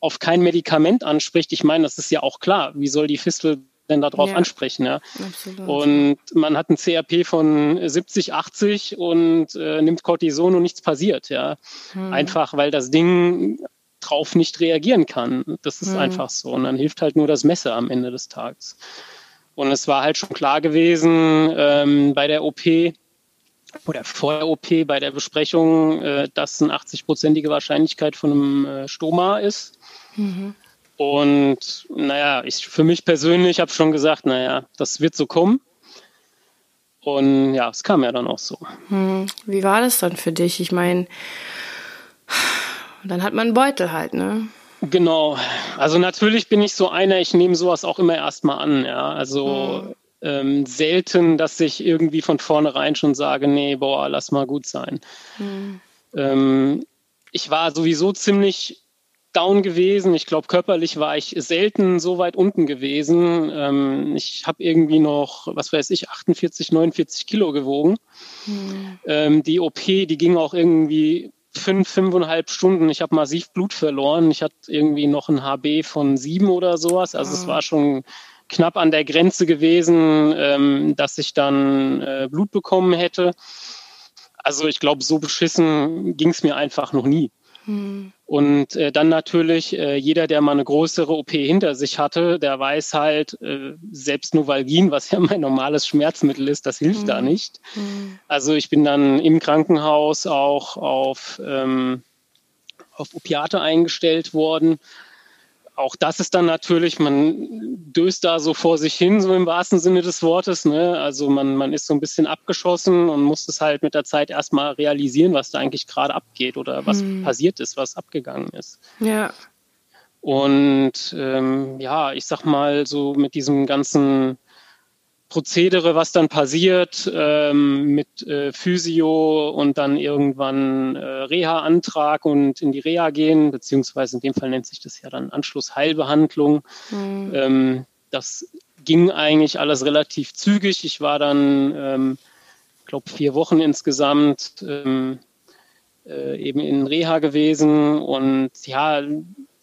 auf kein Medikament anspricht, ich meine, das ist ja auch klar, wie soll die Fistel denn darauf ja, ansprechen. Ja. Absolut. Und man hat ein CRP von 70, 80 und äh, nimmt Cortison und nichts passiert. Ja. Hm. Einfach weil das Ding drauf nicht reagieren kann. Das ist hm. einfach so. Und dann hilft halt nur das Messer am Ende des Tages. Und es war halt schon klar gewesen ähm, bei der OP oder vor der OP, bei der Besprechung, äh, dass eine 80-prozentige Wahrscheinlichkeit von einem äh, Stoma ist. Mhm. Und naja, ich für mich persönlich habe schon gesagt, naja, das wird so kommen. Und ja, es kam ja dann auch so. Hm, wie war das dann für dich? Ich meine, dann hat man einen Beutel halt, ne? Genau. Also natürlich bin ich so einer, ich nehme sowas auch immer erstmal an, ja. Also hm. ähm, selten, dass ich irgendwie von vornherein schon sage, nee, boah, lass mal gut sein. Hm. Ähm, ich war sowieso ziemlich down gewesen. Ich glaube, körperlich war ich selten so weit unten gewesen. Ähm, ich habe irgendwie noch, was weiß ich, 48, 49 Kilo gewogen. Mhm. Ähm, die OP, die ging auch irgendwie fünf, fünfeinhalb Stunden. Ich habe massiv Blut verloren. Ich hatte irgendwie noch ein HB von sieben oder sowas. Also mhm. es war schon knapp an der Grenze gewesen, ähm, dass ich dann äh, Blut bekommen hätte. Also ich glaube, so beschissen ging es mir einfach noch nie. Mhm. Und äh, dann natürlich äh, jeder, der mal eine größere OP hinter sich hatte, der weiß halt, äh, selbst Novalgin, was ja mein normales Schmerzmittel ist, das hilft mhm. da nicht. Mhm. Also ich bin dann im Krankenhaus auch auf, ähm, auf Opiate eingestellt worden auch das ist dann natürlich, man döst da so vor sich hin, so im wahrsten Sinne des Wortes. Ne? Also man, man ist so ein bisschen abgeschossen und muss es halt mit der Zeit erstmal realisieren, was da eigentlich gerade abgeht oder was hm. passiert ist, was abgegangen ist. Ja. Und ähm, ja, ich sag mal, so mit diesem ganzen Prozedere, was dann passiert ähm, mit äh, Physio und dann irgendwann äh, Reha-Antrag und in die Reha gehen, beziehungsweise in dem Fall nennt sich das ja dann Anschlussheilbehandlung. Mhm. Ähm, das ging eigentlich alles relativ zügig. Ich war dann, ähm, glaube vier Wochen insgesamt ähm, äh, eben in Reha gewesen und ja,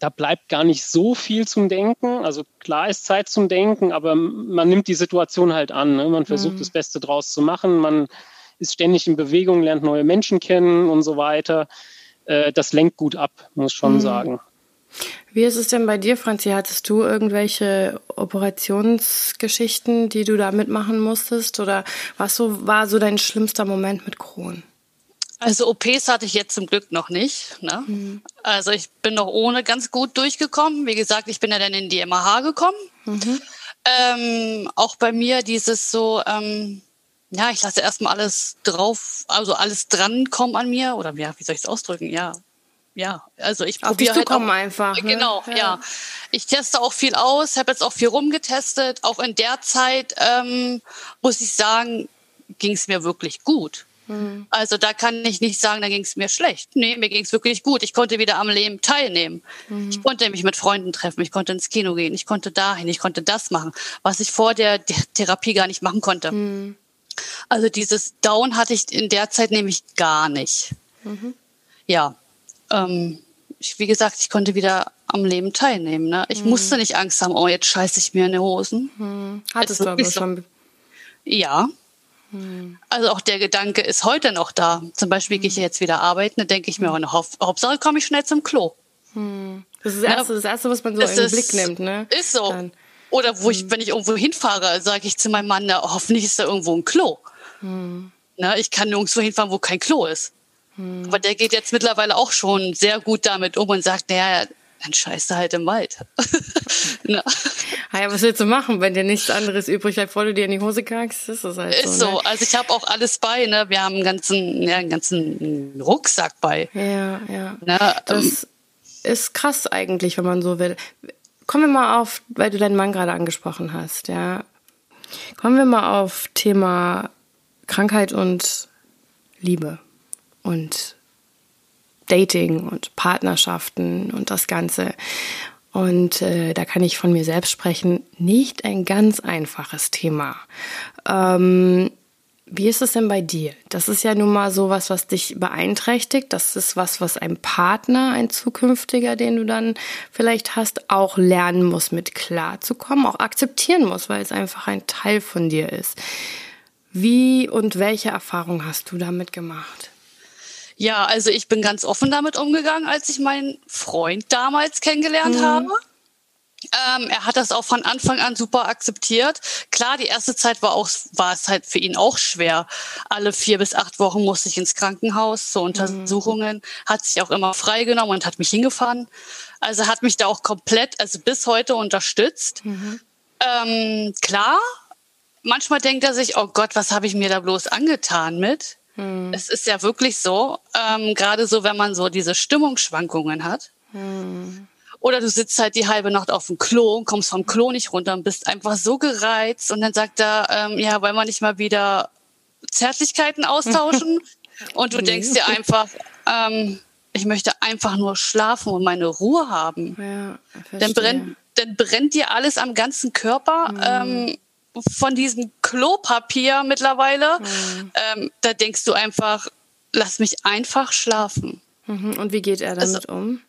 da bleibt gar nicht so viel zum Denken. Also klar ist Zeit zum Denken, aber man nimmt die Situation halt an. Ne? Man versucht mhm. das Beste draus zu machen. Man ist ständig in Bewegung, lernt neue Menschen kennen und so weiter. Äh, das lenkt gut ab, muss schon mhm. sagen. Wie ist es denn bei dir, Franzi? Hattest du irgendwelche Operationsgeschichten, die du da mitmachen musstest? Oder was so, war so dein schlimmster Moment mit Crohn? Also OPs hatte ich jetzt zum Glück noch nicht. Ne? Mhm. Also ich bin noch ohne ganz gut durchgekommen. Wie gesagt, ich bin ja dann in die MH gekommen. Mhm. Ähm, auch bei mir dieses so, ähm, ja, ich lasse erstmal alles drauf, also alles dran kommen an mir. Oder ja, wie soll ich es ausdrücken? Ja, ja, also ich probiere halt auch, einfach. Ne? Genau, ja. ja. Ich teste auch viel aus, habe jetzt auch viel rumgetestet. Auch in der Zeit ähm, muss ich sagen, ging es mir wirklich gut. Mhm. Also da kann ich nicht sagen, da ging es mir schlecht. Nee, mir ging es wirklich gut. Ich konnte wieder am Leben teilnehmen. Mhm. Ich konnte mich mit Freunden treffen, ich konnte ins Kino gehen, ich konnte dahin, ich konnte das machen, was ich vor der, der Therapie gar nicht machen konnte. Mhm. Also dieses Down hatte ich in der Zeit nämlich gar nicht. Mhm. Ja, ähm, ich, wie gesagt, ich konnte wieder am Leben teilnehmen. Ne? Ich mhm. musste nicht Angst haben, oh, jetzt scheiße ich mir in die Hosen. Hattest du aber so. schon. Ja, also auch der Gedanke ist heute noch da. Zum Beispiel gehe ich jetzt wieder arbeiten, dann denke ich mir, Hauptsache komme ich schnell zum Klo. Das ist das Erste, das Erste was man so in den Blick nimmt. Ne? Ist so. Dann. Oder wo ich, wenn ich irgendwo hinfahre, sage ich zu meinem Mann, na, hoffentlich ist da irgendwo ein Klo. Hm. Na, ich kann nirgendwo hinfahren, wo kein Klo ist. Hm. Aber der geht jetzt mittlerweile auch schon sehr gut damit um und sagt, naja, dann scheißt du halt im Wald. ja. ja, was willst du machen, wenn dir nichts anderes übrig bleibt, bevor du dir in die Hose kackst? Ist das halt Ist so. Ne? Also ich habe auch alles bei. Ne? Wir haben einen ganzen, ja, einen ganzen Rucksack bei. Ja, ja. Ne? Das ähm, ist krass eigentlich, wenn man so will. Kommen wir mal auf, weil du deinen Mann gerade angesprochen hast. Ja, kommen wir mal auf Thema Krankheit und Liebe und Dating und Partnerschaften und das Ganze. Und äh, da kann ich von mir selbst sprechen, nicht ein ganz einfaches Thema. Ähm, wie ist es denn bei dir? Das ist ja nun mal sowas, was dich beeinträchtigt. Das ist was, was ein Partner, ein zukünftiger, den du dann vielleicht hast, auch lernen muss, mit klarzukommen, auch akzeptieren muss, weil es einfach ein Teil von dir ist. Wie und welche Erfahrung hast du damit gemacht? Ja, also ich bin ganz offen damit umgegangen, als ich meinen Freund damals kennengelernt mhm. habe. Ähm, er hat das auch von Anfang an super akzeptiert. Klar, die erste Zeit war auch, war es halt für ihn auch schwer. Alle vier bis acht Wochen musste ich ins Krankenhaus zur mhm. Untersuchungen, mhm. hat sich auch immer freigenommen und hat mich hingefahren. Also hat mich da auch komplett, also bis heute unterstützt. Mhm. Ähm, klar, manchmal denkt er sich, oh Gott, was habe ich mir da bloß angetan mit? Hm. Es ist ja wirklich so, ähm, gerade so, wenn man so diese Stimmungsschwankungen hat. Hm. Oder du sitzt halt die halbe Nacht auf dem Klo und kommst vom Klo nicht runter und bist einfach so gereizt. Und dann sagt er, ähm, ja, wollen wir nicht mal wieder Zärtlichkeiten austauschen? und du denkst dir einfach, ähm, ich möchte einfach nur schlafen und meine Ruhe haben. Ja, dann, brennt, dann brennt dir alles am ganzen Körper. Mhm. Ähm, von diesem Klopapier mittlerweile. Mhm. Ähm, da denkst du einfach, lass mich einfach schlafen. Mhm. Und wie geht er damit also, um?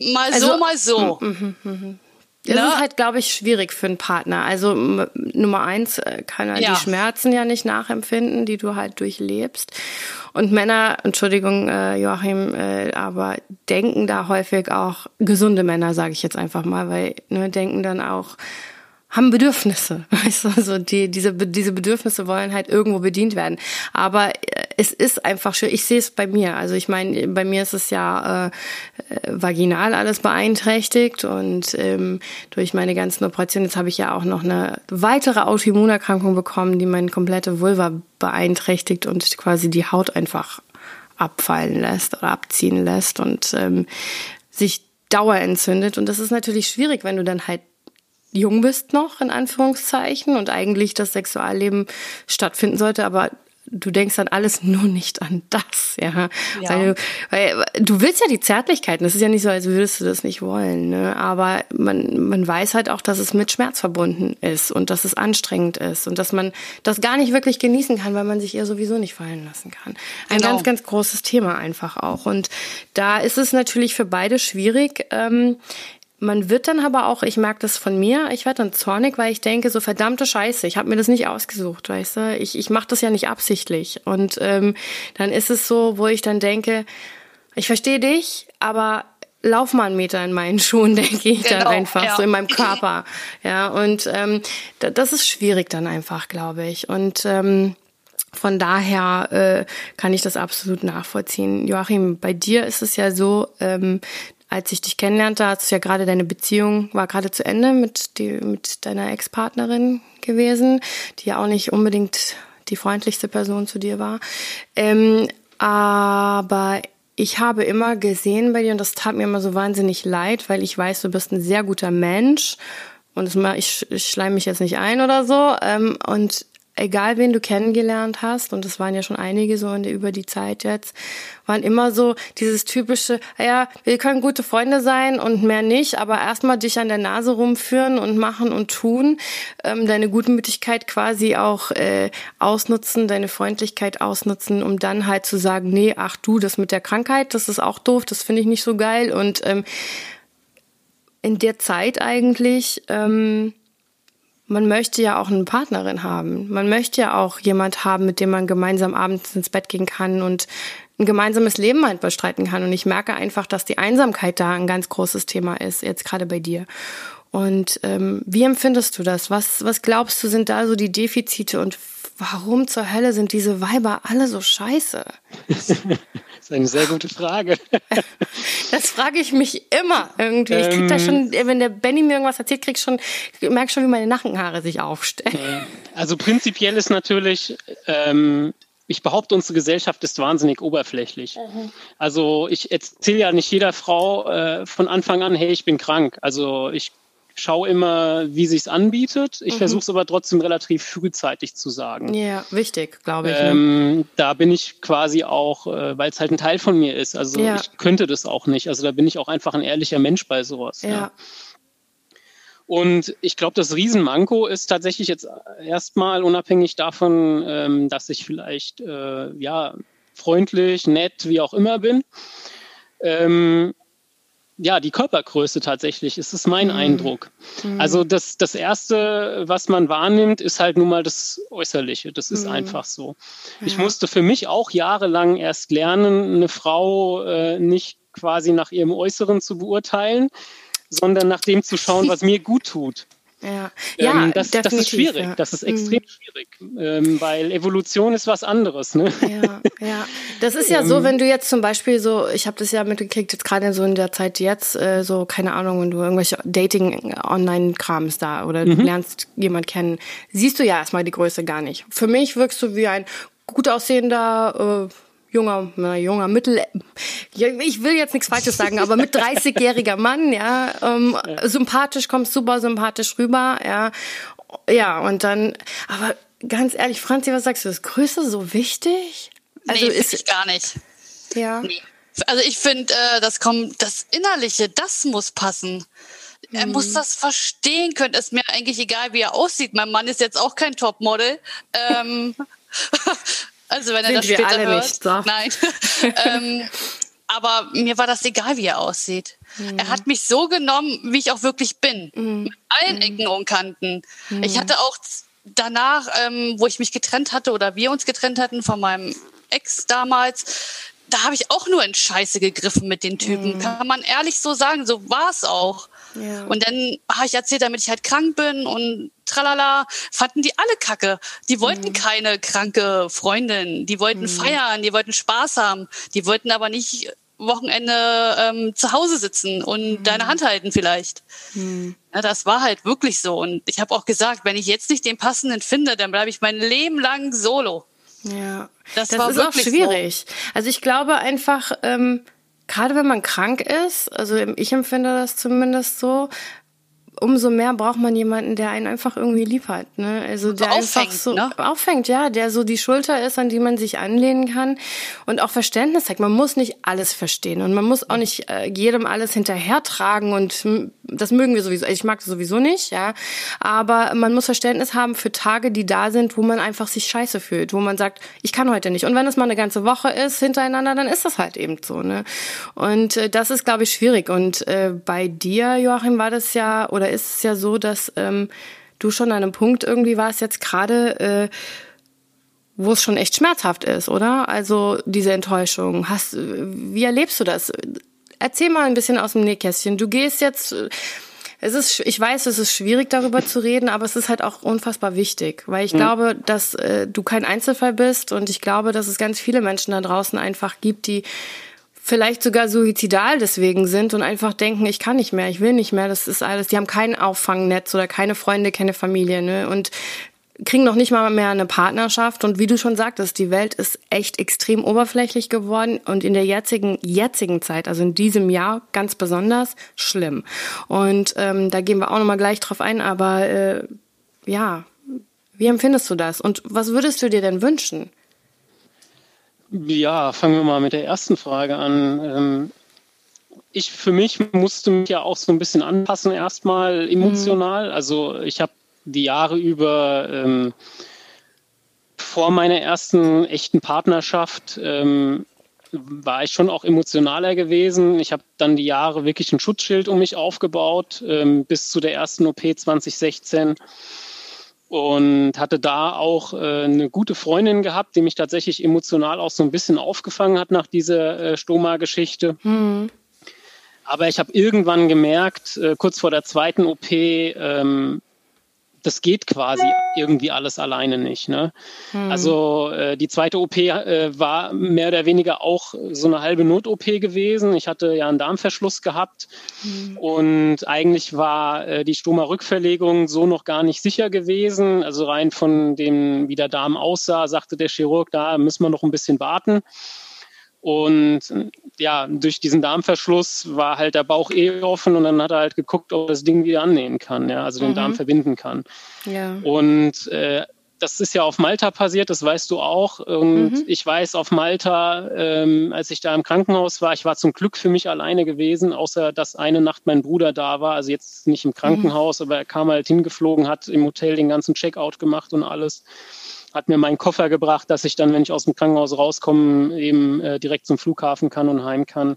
Mal also, so, mal so. Mhm, mhm, mhm. Das ne? ist halt, glaube ich, schwierig für einen Partner. Also Nummer eins äh, kann er ja. die Schmerzen ja nicht nachempfinden, die du halt durchlebst. Und Männer, Entschuldigung, äh, Joachim, äh, aber denken da häufig auch gesunde Männer, sage ich jetzt einfach mal, weil ne, denken dann auch, haben Bedürfnisse, weißt du, also die, diese, diese Bedürfnisse wollen halt irgendwo bedient werden. Aber äh, es ist einfach schön, ich sehe es bei mir, also ich meine, bei mir ist es ja äh, vaginal alles beeinträchtigt und ähm, durch meine ganzen Operationen, jetzt habe ich ja auch noch eine weitere Autoimmunerkrankung bekommen, die meine komplette Vulva beeinträchtigt und quasi die Haut einfach abfallen lässt oder abziehen lässt und ähm, sich dauerentzündet. Und das ist natürlich schwierig, wenn du dann halt jung bist noch, in Anführungszeichen, und eigentlich das Sexualleben stattfinden sollte, aber du denkst an alles, nur nicht an das, ja. ja. Weil, weil du willst ja die Zärtlichkeiten. Das ist ja nicht so, als würdest du das nicht wollen, ne? Aber man, man weiß halt auch, dass es mit Schmerz verbunden ist und dass es anstrengend ist und dass man das gar nicht wirklich genießen kann, weil man sich ihr sowieso nicht fallen lassen kann. Ein genau. ganz, ganz großes Thema einfach auch. Und da ist es natürlich für beide schwierig. Ähm, man wird dann aber auch, ich merke das von mir, ich werde dann zornig, weil ich denke, so verdammte Scheiße, ich habe mir das nicht ausgesucht, weißt du? Ich, ich mache das ja nicht absichtlich. Und ähm, dann ist es so, wo ich dann denke, ich verstehe dich, aber lauf mal einen Meter in meinen Schuhen, denke ich genau, dann einfach, ja. so in meinem Körper. Ja, und ähm, das ist schwierig dann einfach, glaube ich. Und ähm, von daher äh, kann ich das absolut nachvollziehen. Joachim, bei dir ist es ja so, ähm, als ich dich kennenlernte, hast du ja gerade deine Beziehung war gerade zu Ende mit, die, mit deiner Ex-Partnerin gewesen, die ja auch nicht unbedingt die freundlichste Person zu dir war. Ähm, aber ich habe immer gesehen bei dir, und das tat mir immer so wahnsinnig leid, weil ich weiß, du bist ein sehr guter Mensch. Und das, ich, ich schleim mich jetzt nicht ein oder so. Ähm, und egal wen du kennengelernt hast, und es waren ja schon einige so der, über die Zeit jetzt, waren immer so dieses typische, ja, wir können gute Freunde sein und mehr nicht, aber erstmal dich an der Nase rumführen und machen und tun, ähm, deine Gutmütigkeit quasi auch äh, ausnutzen, deine Freundlichkeit ausnutzen, um dann halt zu sagen, nee, ach du, das mit der Krankheit, das ist auch doof, das finde ich nicht so geil. Und ähm, in der Zeit eigentlich, ähm, man möchte ja auch eine Partnerin haben. Man möchte ja auch jemand haben, mit dem man gemeinsam abends ins Bett gehen kann und ein gemeinsames Leben halt bestreiten kann. Und ich merke einfach, dass die Einsamkeit da ein ganz großes Thema ist, jetzt gerade bei dir. Und ähm, wie empfindest du das? Was, was glaubst du, sind da so die Defizite und warum zur Hölle sind diese Weiber alle so scheiße? Das ist eine sehr gute Frage. Das frage ich mich immer irgendwie. Ich krieg da schon, ähm. wenn der Benny mir irgendwas erzählt, krieg ich schon, merke schon, wie meine Nackenhaare sich aufstellen. Also prinzipiell ist natürlich, ähm, ich behaupte, unsere Gesellschaft ist wahnsinnig oberflächlich. Mhm. Also ich erzähle ja nicht jeder Frau äh, von Anfang an, hey, ich bin krank. Also ich schaue immer, wie sich's anbietet. Ich mhm. versuche es aber trotzdem relativ frühzeitig zu sagen. Ja, wichtig, glaube ich. Ne? Ähm, ne? Da bin ich quasi auch, äh, weil es halt ein Teil von mir ist. Also ja. ich könnte das auch nicht. Also da bin ich auch einfach ein ehrlicher Mensch bei sowas. Ja. ja. Und ich glaube, das Riesenmanko ist tatsächlich jetzt erstmal unabhängig davon, ähm, dass ich vielleicht äh, ja freundlich, nett, wie auch immer bin. Ähm, ja, die Körpergröße tatsächlich, ist es mein mhm. Eindruck. Mhm. Also das, das Erste, was man wahrnimmt, ist halt nun mal das Äußerliche. Das ist mhm. einfach so. Ja. Ich musste für mich auch jahrelang erst lernen, eine Frau äh, nicht quasi nach ihrem Äußeren zu beurteilen, sondern nach dem zu schauen, was mir gut tut. Ja, ja ähm, das, das, ist schwierig. Ja. Das ist extrem mhm. schwierig, ähm, weil Evolution ist was anderes. Ne? Ja, ja. Das ist ja so, ähm. wenn du jetzt zum Beispiel so, ich habe das ja mitgekriegt, jetzt gerade so in der Zeit jetzt, äh, so, keine Ahnung, wenn du irgendwelche Dating-Online-Krams da oder mhm. du lernst jemand kennen, siehst du ja erstmal die Größe gar nicht. Für mich wirkst du wie ein gut aussehender, äh, junger, na, junger, mittel, ich will jetzt nichts Falsches sagen, aber mit 30-jähriger Mann, ja, ähm, ja, sympathisch, kommst super sympathisch rüber, ja, ja, und dann, aber ganz ehrlich, Franzi, was sagst du, ist Größe so wichtig? Also nee, ist ich gar nicht. Ja. Nee. Also ich finde, äh, das kommt, das Innerliche, das muss passen. Er muss mhm. das verstehen können. Ist mir eigentlich egal, wie er aussieht. Mein Mann ist jetzt auch kein Topmodel. Ähm, Also wenn er Sind das später alle hört. Nicht, so. Nein. ähm, aber mir war das egal, wie er aussieht. Mhm. Er hat mich so genommen, wie ich auch wirklich bin. Mhm. Mit allen mhm. Ecken und Kanten. Ich mhm. hatte auch danach, ähm, wo ich mich getrennt hatte oder wir uns getrennt hatten von meinem Ex damals, da habe ich auch nur in Scheiße gegriffen mit den Typen. Mhm. Kann man ehrlich so sagen, so war es auch. Ja. Und dann habe ich erzählt, damit ich halt krank bin und tralala, fanden die alle kacke. Die wollten mhm. keine kranke Freundin. Die wollten mhm. feiern, die wollten Spaß haben. Die wollten aber nicht Wochenende ähm, zu Hause sitzen und mhm. deine Hand halten vielleicht. Mhm. Ja, das war halt wirklich so. Und ich habe auch gesagt, wenn ich jetzt nicht den passenden finde, dann bleibe ich mein Leben lang solo. Ja, das, das ist auch schwierig. So. Also ich glaube einfach, ähm, gerade wenn man krank ist, also ich empfinde das zumindest so, umso mehr braucht man jemanden, der einen einfach irgendwie lieb hat. Ne? Also der auffängt, einfach so ne? auffängt, ja, der so die Schulter ist, an die man sich anlehnen kann und auch Verständnis zeigt. Man muss nicht alles verstehen und man muss auch nicht äh, jedem alles hinterhertragen und das mögen wir sowieso. Ich mag das sowieso nicht, ja, aber man muss Verständnis haben für Tage, die da sind, wo man einfach sich scheiße fühlt, wo man sagt, ich kann heute nicht. Und wenn es mal eine ganze Woche ist hintereinander, dann ist das halt eben so. Ne? Und äh, das ist, glaube ich, schwierig. Und äh, bei dir, Joachim, war das ja oder ist es ja so, dass ähm, du schon an einem Punkt irgendwie warst jetzt gerade, äh, wo es schon echt schmerzhaft ist, oder? Also diese Enttäuschung. Hast, wie erlebst du das? Erzähl mal ein bisschen aus dem Nähkästchen. Du gehst jetzt. Es ist, ich weiß, es ist schwierig darüber zu reden, aber es ist halt auch unfassbar wichtig, weil ich mhm. glaube, dass äh, du kein Einzelfall bist und ich glaube, dass es ganz viele Menschen da draußen einfach gibt, die vielleicht sogar suizidal deswegen sind und einfach denken, ich kann nicht mehr, ich will nicht mehr, das ist alles, die haben kein Auffangnetz oder keine Freunde, keine Familie, ne? Und kriegen noch nicht mal mehr eine Partnerschaft und wie du schon sagtest, die Welt ist echt extrem oberflächlich geworden und in der jetzigen jetzigen Zeit, also in diesem Jahr ganz besonders schlimm. Und ähm, da gehen wir auch noch mal gleich drauf ein, aber äh, ja, wie empfindest du das und was würdest du dir denn wünschen? Ja, fangen wir mal mit der ersten Frage an. Ähm, ich für mich musste mich ja auch so ein bisschen anpassen erstmal emotional. Mhm. Also ich habe die Jahre über ähm, vor meiner ersten echten Partnerschaft ähm, war ich schon auch emotionaler gewesen. Ich habe dann die Jahre wirklich ein Schutzschild um mich aufgebaut ähm, bis zu der ersten OP 2016 und hatte da auch äh, eine gute Freundin gehabt, die mich tatsächlich emotional auch so ein bisschen aufgefangen hat nach dieser äh, Stoma-Geschichte. Mhm. Aber ich habe irgendwann gemerkt, äh, kurz vor der zweiten OP, ähm, das geht quasi irgendwie alles alleine nicht. Ne? Hm. Also äh, die zweite OP äh, war mehr oder weniger auch so eine halbe Not-OP gewesen. Ich hatte ja einen Darmverschluss gehabt hm. und eigentlich war äh, die Stoma-Rückverlegung so noch gar nicht sicher gewesen. Also rein von dem, wie der Darm aussah, sagte der Chirurg, da müssen wir noch ein bisschen warten. Und ja, durch diesen Darmverschluss war halt der Bauch eh offen und dann hat er halt geguckt, ob er das Ding wieder annehmen kann, ja, also den mhm. Darm verbinden kann. Ja. Und äh, das ist ja auf Malta passiert, das weißt du auch. Und mhm. ich weiß auf Malta, ähm, als ich da im Krankenhaus war, ich war zum Glück für mich alleine gewesen, außer dass eine Nacht mein Bruder da war. Also jetzt nicht im Krankenhaus, mhm. aber er kam halt hingeflogen, hat im Hotel den ganzen Checkout gemacht und alles hat mir meinen Koffer gebracht, dass ich dann, wenn ich aus dem Krankenhaus rauskomme, eben äh, direkt zum Flughafen kann und heim kann.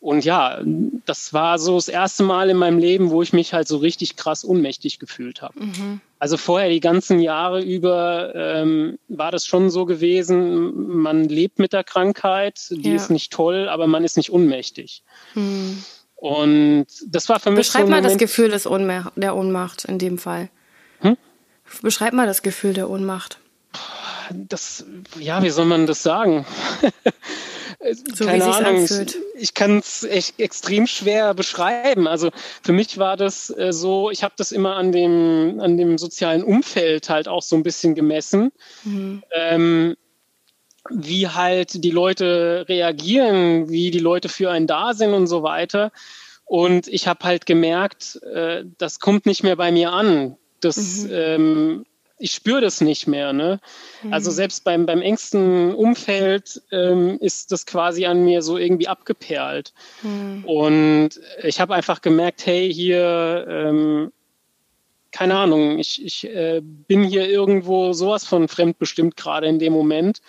Und ja, das war so das erste Mal in meinem Leben, wo ich mich halt so richtig krass ohnmächtig gefühlt habe. Mhm. Also vorher die ganzen Jahre über ähm, war das schon so gewesen, man lebt mit der Krankheit, die ja. ist nicht toll, aber man ist nicht ohnmächtig. Mhm. Und das war für mich. Beschreib so mal Moment, das Gefühl des Ohnma der Ohnmacht in dem Fall. Hm? Beschreib mal das Gefühl der Ohnmacht. Das, ja, wie soll man das sagen? so Keine Ahnung. Ich, ich kann es echt extrem schwer beschreiben. Also für mich war das äh, so, ich habe das immer an dem, an dem sozialen Umfeld halt auch so ein bisschen gemessen. Mhm. Ähm, wie halt die Leute reagieren, wie die Leute für einen da sind und so weiter. Und ich habe halt gemerkt, äh, das kommt nicht mehr bei mir an. Das, mhm. ähm, ich spüre das nicht mehr. Ne? Also mhm. Also selbst beim, beim engsten Umfeld ähm, ist das quasi an mir so irgendwie abgeperlt. Mhm. Und ich habe einfach gemerkt, hey, hier, ähm, keine Ahnung, ich, ich äh, bin hier irgendwo sowas von fremdbestimmt gerade in dem Moment,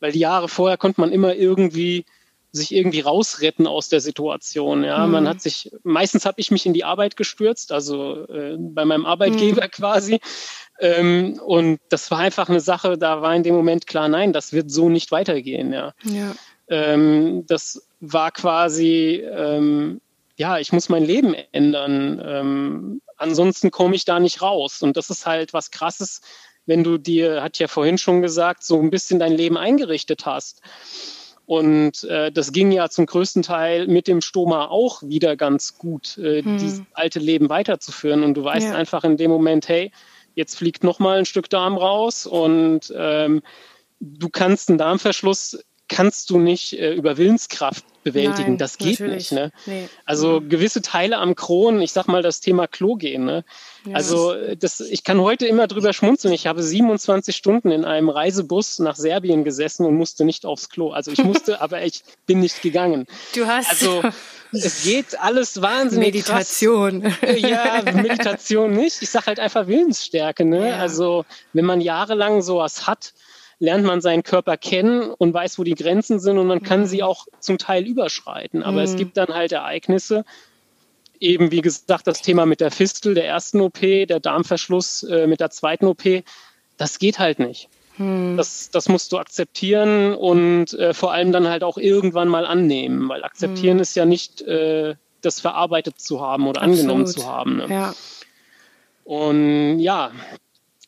weil die Jahre vorher konnte man immer irgendwie sich irgendwie rausretten aus der Situation. Ja, mhm. man hat sich, meistens habe ich mich in die Arbeit gestürzt, also äh, bei meinem Arbeitgeber mhm. quasi. Ähm, und das war einfach eine Sache, da war in dem Moment klar, nein, das wird so nicht weitergehen. Ja. ja. Ähm, das war quasi, ähm, ja, ich muss mein Leben ändern. Ähm, ansonsten komme ich da nicht raus. Und das ist halt was Krasses, wenn du dir, hat ja vorhin schon gesagt, so ein bisschen dein Leben eingerichtet hast. Und äh, das ging ja zum größten Teil mit dem Stoma auch wieder ganz gut, äh, hm. dieses alte Leben weiterzuführen. Und du weißt ja. einfach in dem Moment, hey, jetzt fliegt noch mal ein Stück Darm raus und ähm, du kannst einen Darmverschluss kannst du nicht äh, über Willenskraft bewältigen. Nein, das geht natürlich. nicht. Ne? Nee. Also mhm. gewisse Teile am Kron, ich sag mal das Thema Klo gehen. Ne? Ja. Also das, ich kann heute immer drüber schmunzeln. Ich habe 27 Stunden in einem Reisebus nach Serbien gesessen und musste nicht aufs Klo. Also ich musste, aber ich bin nicht gegangen. Du hast also es geht alles wahnsinnig Meditation. Krass. Ja, Meditation nicht. Ich sage halt einfach Willensstärke. Ne? Ja. Also wenn man jahrelang sowas hat, lernt man seinen Körper kennen und weiß, wo die Grenzen sind und man kann mhm. sie auch zum Teil überschreiten. Aber mhm. es gibt dann halt Ereignisse, eben wie gesagt, das Thema mit der Fistel der ersten OP, der Darmverschluss äh, mit der zweiten OP, das geht halt nicht. Mhm. Das, das musst du akzeptieren und äh, vor allem dann halt auch irgendwann mal annehmen, weil akzeptieren mhm. ist ja nicht äh, das verarbeitet zu haben oder Absolut. angenommen zu haben. Ne? Ja. Und ja,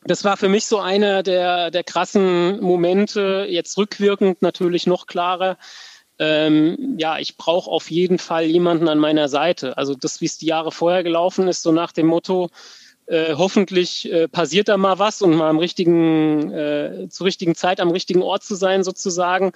das war für mich so einer der, der krassen Momente, jetzt rückwirkend natürlich noch klarer. Ähm, ja, ich brauche auf jeden Fall jemanden an meiner Seite. Also das, wie es die Jahre vorher gelaufen ist, so nach dem Motto, äh, hoffentlich äh, passiert da mal was und mal am richtigen, äh, zur richtigen Zeit am richtigen Ort zu sein, sozusagen.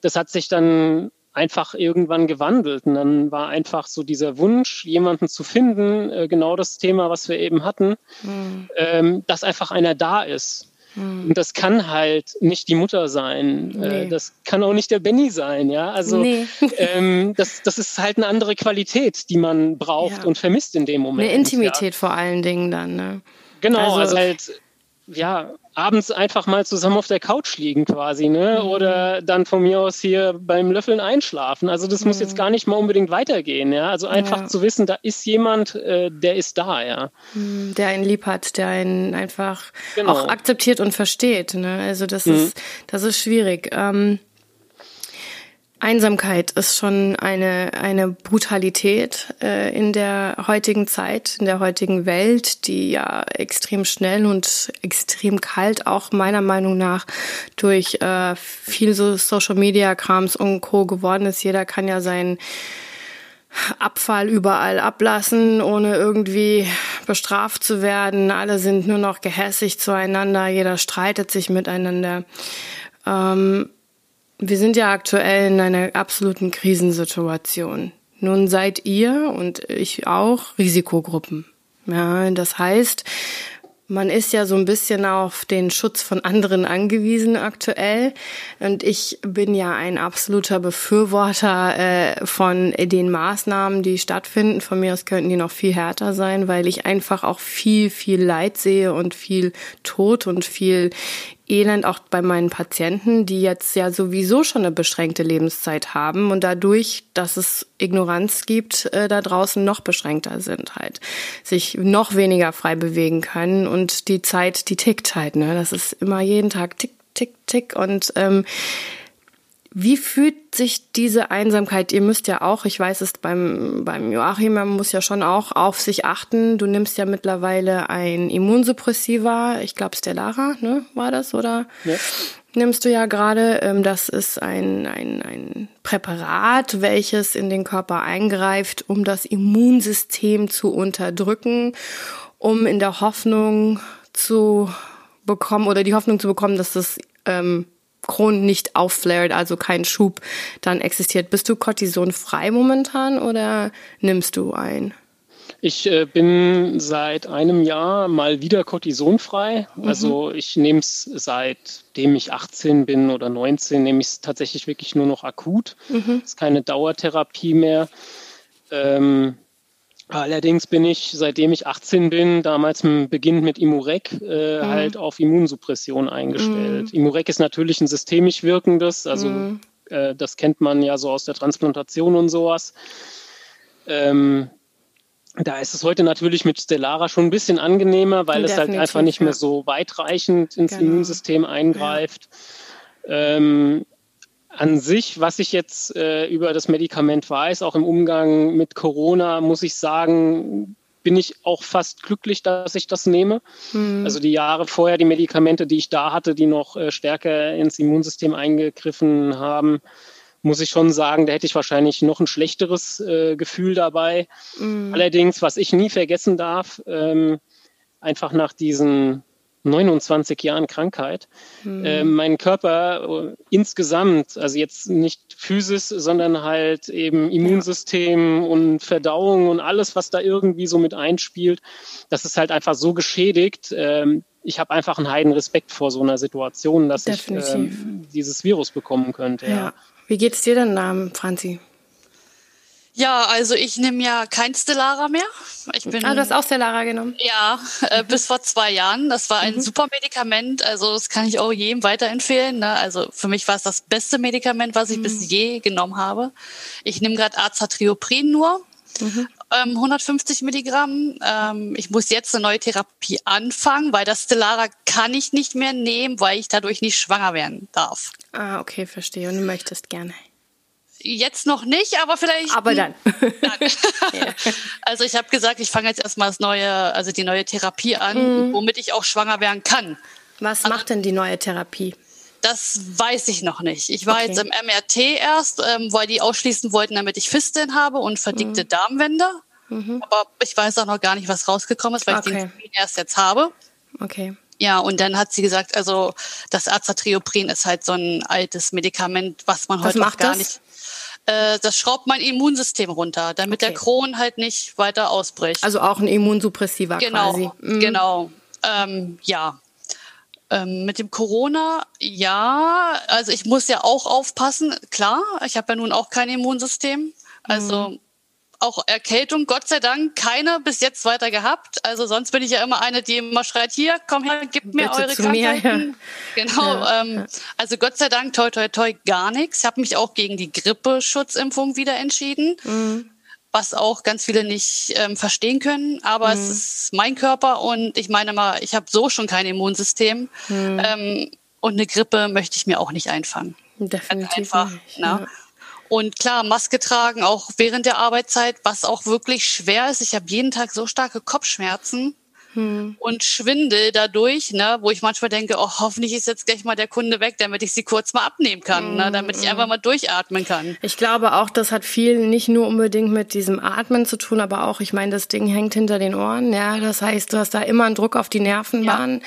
Das hat sich dann einfach irgendwann gewandelt. Und dann war einfach so dieser Wunsch, jemanden zu finden, äh, genau das Thema, was wir eben hatten, mhm. ähm, dass einfach einer da ist. Mhm. Und das kann halt nicht die Mutter sein. Äh, nee. Äh, das kann auch nicht der Benny sein, ja. Also nee. ähm, das, das ist halt eine andere Qualität, die man braucht ja. und vermisst in dem Moment. Eine Intimität ja. vor allen Dingen dann, ne? Genau, also, also halt ja, abends einfach mal zusammen auf der Couch liegen quasi, ne? Mhm. Oder dann von mir aus hier beim Löffeln einschlafen. Also das mhm. muss jetzt gar nicht mal unbedingt weitergehen, ja. Also einfach ja. zu wissen, da ist jemand, äh, der ist da, ja. Mhm, der einen lieb hat, der einen einfach genau. auch akzeptiert und versteht. Ne? Also das mhm. ist, das ist schwierig. Ähm, Einsamkeit ist schon eine, eine Brutalität äh, in der heutigen Zeit, in der heutigen Welt, die ja extrem schnell und extrem kalt auch meiner Meinung nach durch äh, viel so Social Media Krams und Co. geworden ist. Jeder kann ja seinen Abfall überall ablassen, ohne irgendwie bestraft zu werden. Alle sind nur noch gehässig zueinander, jeder streitet sich miteinander. Ähm, wir sind ja aktuell in einer absoluten Krisensituation. Nun seid ihr und ich auch Risikogruppen. Ja, das heißt, man ist ja so ein bisschen auf den Schutz von anderen angewiesen aktuell. Und ich bin ja ein absoluter Befürworter äh, von den Maßnahmen, die stattfinden. Von mir aus könnten die noch viel härter sein, weil ich einfach auch viel, viel Leid sehe und viel Tod und viel Elend auch bei meinen Patienten, die jetzt ja sowieso schon eine beschränkte Lebenszeit haben und dadurch, dass es Ignoranz gibt, äh, da draußen noch beschränkter sind halt, sich noch weniger frei bewegen können und die Zeit, die tickt halt, ne? Das ist immer jeden Tag tick, tick, tick und ähm, wie fühlt sich diese Einsamkeit? Ihr müsst ja auch, ich weiß es beim, beim Joachim, man muss ja schon auch auf sich achten. Du nimmst ja mittlerweile ein Immunsuppressiva, ich glaube Stellara, ne, war das, oder? Ja. Nimmst du ja gerade. Ähm, das ist ein, ein, ein Präparat, welches in den Körper eingreift, um das Immunsystem zu unterdrücken, um in der Hoffnung zu bekommen oder die Hoffnung zu bekommen, dass das ähm, Crohn nicht aufflared, also kein Schub dann existiert. Bist du Cortison-frei momentan oder nimmst du ein? Ich äh, bin seit einem Jahr mal wieder Cortisonfrei. Mhm. Also ich nehme es seitdem ich 18 bin oder 19, nehme ich es tatsächlich wirklich nur noch akut. Mhm. ist keine Dauertherapie mehr. Ähm, Allerdings bin ich, seitdem ich 18 bin, damals beginnend mit Imurec, äh, mhm. halt auf Immunsuppression eingestellt. Mhm. Imurec ist natürlich ein systemisch wirkendes, also mhm. äh, das kennt man ja so aus der Transplantation und sowas. Ähm, da ist es heute natürlich mit Stellara schon ein bisschen angenehmer, weil Definitiv, es halt einfach nicht mehr so weitreichend ins genau. Immunsystem eingreift. Ja. Ähm, an sich, was ich jetzt äh, über das Medikament weiß, auch im Umgang mit Corona, muss ich sagen, bin ich auch fast glücklich, dass ich das nehme. Mhm. Also die Jahre vorher, die Medikamente, die ich da hatte, die noch äh, stärker ins Immunsystem eingegriffen haben, muss ich schon sagen, da hätte ich wahrscheinlich noch ein schlechteres äh, Gefühl dabei. Mhm. Allerdings, was ich nie vergessen darf, ähm, einfach nach diesen 29 Jahren Krankheit, mhm. äh, mein Körper äh, insgesamt, also jetzt nicht Physis, sondern halt eben Immunsystem ja. und Verdauung und alles, was da irgendwie so mit einspielt, das ist halt einfach so geschädigt. Ähm, ich habe einfach einen heiden Respekt vor so einer Situation, dass Definitiv. ich ähm, dieses Virus bekommen könnte. Ja. ja. Wie geht's dir denn, ähm, Franzi? Ja, also ich nehme ja kein Stellara mehr. Ich bin, ah, du hast auch Stellara genommen? Ja, äh, bis vor zwei Jahren. Das war ein mhm. super Medikament. Also das kann ich auch jedem weiterempfehlen. Ne? Also für mich war es das beste Medikament, was ich mhm. bis je genommen habe. Ich nehme gerade Azatrioprin nur. Mhm. Ähm, 150 Milligramm. Ähm, ich muss jetzt eine neue Therapie anfangen, weil das Stellara kann ich nicht mehr nehmen, weil ich dadurch nicht schwanger werden darf. Ah, okay, verstehe. Und du möchtest gerne. Jetzt noch nicht, aber vielleicht. Aber dann. dann. also ich habe gesagt, ich fange jetzt erstmal das neue, also die neue Therapie an, mhm. womit ich auch schwanger werden kann. Was also, macht denn die neue Therapie? Das weiß ich noch nicht. Ich war okay. jetzt im MRT erst, ähm, weil die ausschließen wollten, damit ich Fisteln habe und verdickte mhm. Darmwände. Mhm. Aber ich weiß auch noch gar nicht, was rausgekommen ist, weil okay. ich den Termin erst jetzt habe. Okay. Ja, und dann hat sie gesagt, also das Azatrioprin ist halt so ein altes Medikament, was man was heute auch gar das? nicht äh, das schraubt mein Immunsystem runter, damit okay. der Kron halt nicht weiter ausbricht. Also auch ein Immunsuppressiva genau, quasi. Mhm. Genau, ähm, ja. Ähm, mit dem Corona, ja, also ich muss ja auch aufpassen, klar, ich habe ja nun auch kein Immunsystem. Also mhm auch Erkältung, Gott sei Dank, keine bis jetzt weiter gehabt. Also sonst bin ich ja immer eine, die immer schreit, hier, komm her, gib mir Bitte eure Krankheiten. Mir, ja. Genau. Ja, ähm, ja. Also Gott sei Dank, toi, toi, toi, gar nichts. Ich habe mich auch gegen die Grippeschutzimpfung wieder entschieden. Mhm. Was auch ganz viele nicht ähm, verstehen können, aber mhm. es ist mein Körper und ich meine mal, ich habe so schon kein Immunsystem mhm. ähm, und eine Grippe möchte ich mir auch nicht einfangen. Definitiv. Einfach, nicht. Ne? Und klar, Maske tragen, auch während der Arbeitszeit, was auch wirklich schwer ist. Ich habe jeden Tag so starke Kopfschmerzen hm. und Schwindel dadurch, ne, wo ich manchmal denke, oh, hoffentlich ist jetzt gleich mal der Kunde weg, damit ich sie kurz mal abnehmen kann, hm. ne, damit ich einfach mal durchatmen kann. Ich glaube auch, das hat viel nicht nur unbedingt mit diesem Atmen zu tun, aber auch, ich meine, das Ding hängt hinter den Ohren, ja, das heißt, du hast da immer einen Druck auf die Nervenbahn, ja.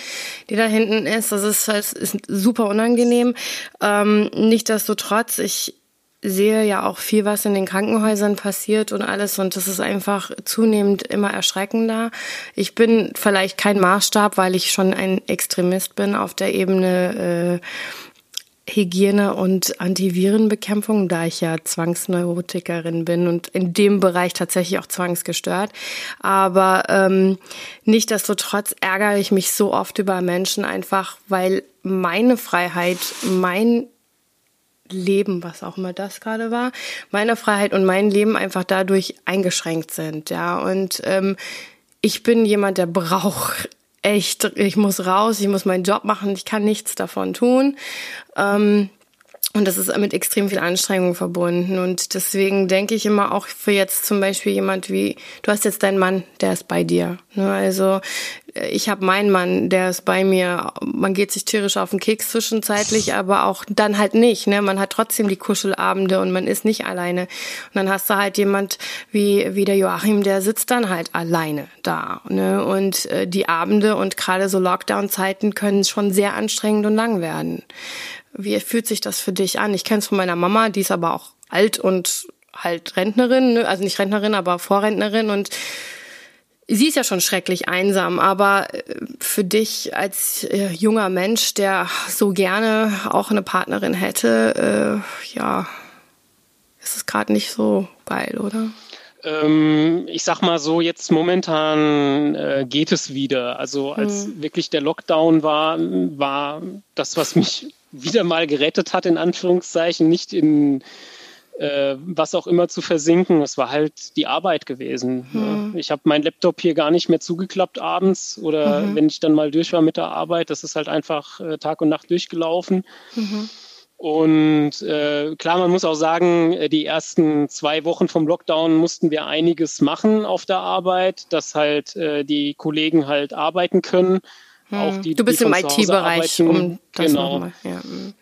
die da hinten ist. Das ist, das ist super unangenehm. Ähm, Nichtsdestotrotz, ich sehe ja auch viel, was in den Krankenhäusern passiert und alles und das ist einfach zunehmend immer erschreckender. Ich bin vielleicht kein Maßstab, weil ich schon ein Extremist bin auf der Ebene äh, Hygiene und Antivirenbekämpfung, da ich ja Zwangsneurotikerin bin und in dem Bereich tatsächlich auch zwangsgestört. Aber ähm, nichtdestotrotz ärgere ich mich so oft über Menschen einfach, weil meine Freiheit, mein Leben, was auch immer das gerade war, meine Freiheit und mein Leben einfach dadurch eingeschränkt sind, ja. Und ähm, ich bin jemand, der braucht echt, ich muss raus, ich muss meinen Job machen, ich kann nichts davon tun. Ähm, und das ist mit extrem viel Anstrengung verbunden. Und deswegen denke ich immer auch für jetzt zum Beispiel jemand wie, du hast jetzt deinen Mann, der ist bei dir. Ne? Also ich habe meinen Mann, der ist bei mir. Man geht sich tierisch auf den Keks zwischenzeitlich, aber auch dann halt nicht. Ne? Man hat trotzdem die Kuschelabende und man ist nicht alleine. Und dann hast du halt jemand wie, wie der Joachim, der sitzt dann halt alleine da. Ne? Und äh, die Abende und gerade so Lockdown-Zeiten können schon sehr anstrengend und lang werden. Wie fühlt sich das für dich an? Ich kenne es von meiner Mama, die ist aber auch alt und halt Rentnerin, ne? also nicht Rentnerin, aber Vorrentnerin und Sie ist ja schon schrecklich einsam, aber äh, für dich als äh, junger Mensch, der so gerne auch eine Partnerin hätte, äh, ja, ist es gerade nicht so geil, oder? Ähm, ich sag mal so, jetzt momentan äh, geht es wieder. Also als hm. wirklich der Lockdown war, war das, was mich wieder mal gerettet hat, in Anführungszeichen, nicht in äh, was auch immer zu versinken. Es war halt die Arbeit gewesen. Mhm. Ich habe meinen Laptop hier gar nicht mehr zugeklappt abends oder mhm. wenn ich dann mal durch war mit der Arbeit, das ist halt einfach äh, Tag und Nacht durchgelaufen. Mhm. Und äh, klar, man muss auch sagen, äh, die ersten zwei Wochen vom Lockdown mussten wir einiges machen auf der Arbeit, dass halt äh, die Kollegen halt arbeiten können. Auch hm. die, du bist im IT-Bereich, um das genau. nochmal. Ja. Hm.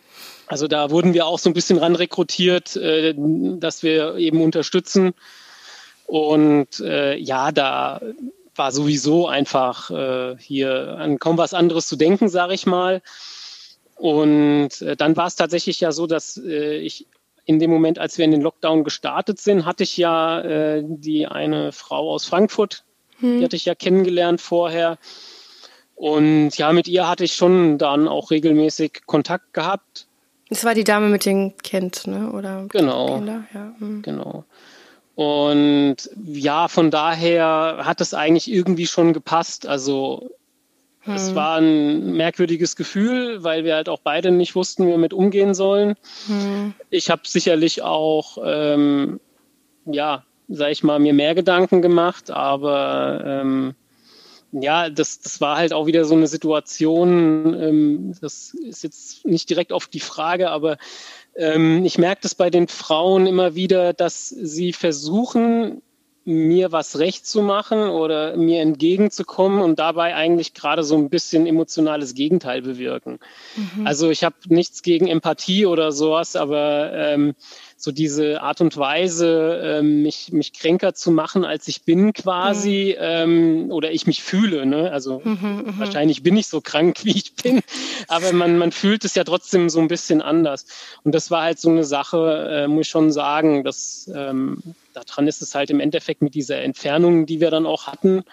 Also da wurden wir auch so ein bisschen ran rekrutiert, äh, dass wir eben unterstützen. Und äh, ja, da war sowieso einfach äh, hier an kaum was anderes zu denken, sage ich mal. Und äh, dann war es tatsächlich ja so, dass äh, ich in dem Moment, als wir in den Lockdown gestartet sind, hatte ich ja äh, die eine Frau aus Frankfurt, hm. die hatte ich ja kennengelernt vorher. Und ja, mit ihr hatte ich schon dann auch regelmäßig Kontakt gehabt. Das war die Dame mit dem Kind, ne? Oder genau. Kinder? Ja. Hm. Genau. Und ja, von daher hat es eigentlich irgendwie schon gepasst. Also hm. es war ein merkwürdiges Gefühl, weil wir halt auch beide nicht wussten, wie wir mit umgehen sollen. Hm. Ich habe sicherlich auch, ähm, ja, sag ich mal, mir mehr Gedanken gemacht, aber ähm, ja, das, das war halt auch wieder so eine Situation, ähm, das ist jetzt nicht direkt auf die Frage, aber ähm, ich merke das bei den Frauen immer wieder, dass sie versuchen, mir was recht zu machen oder mir entgegenzukommen und dabei eigentlich gerade so ein bisschen emotionales Gegenteil bewirken. Mhm. Also ich habe nichts gegen Empathie oder sowas, aber ähm, so diese Art und Weise, ähm, mich, mich kränker zu machen, als ich bin quasi, mhm. ähm, oder ich mich fühle. Ne? Also mhm, mhm, wahrscheinlich bin ich so krank, wie ich bin, aber man, man fühlt es ja trotzdem so ein bisschen anders. Und das war halt so eine Sache, äh, muss ich schon sagen, dass ähm, daran ist es halt im Endeffekt mit dieser Entfernung, die wir dann auch hatten,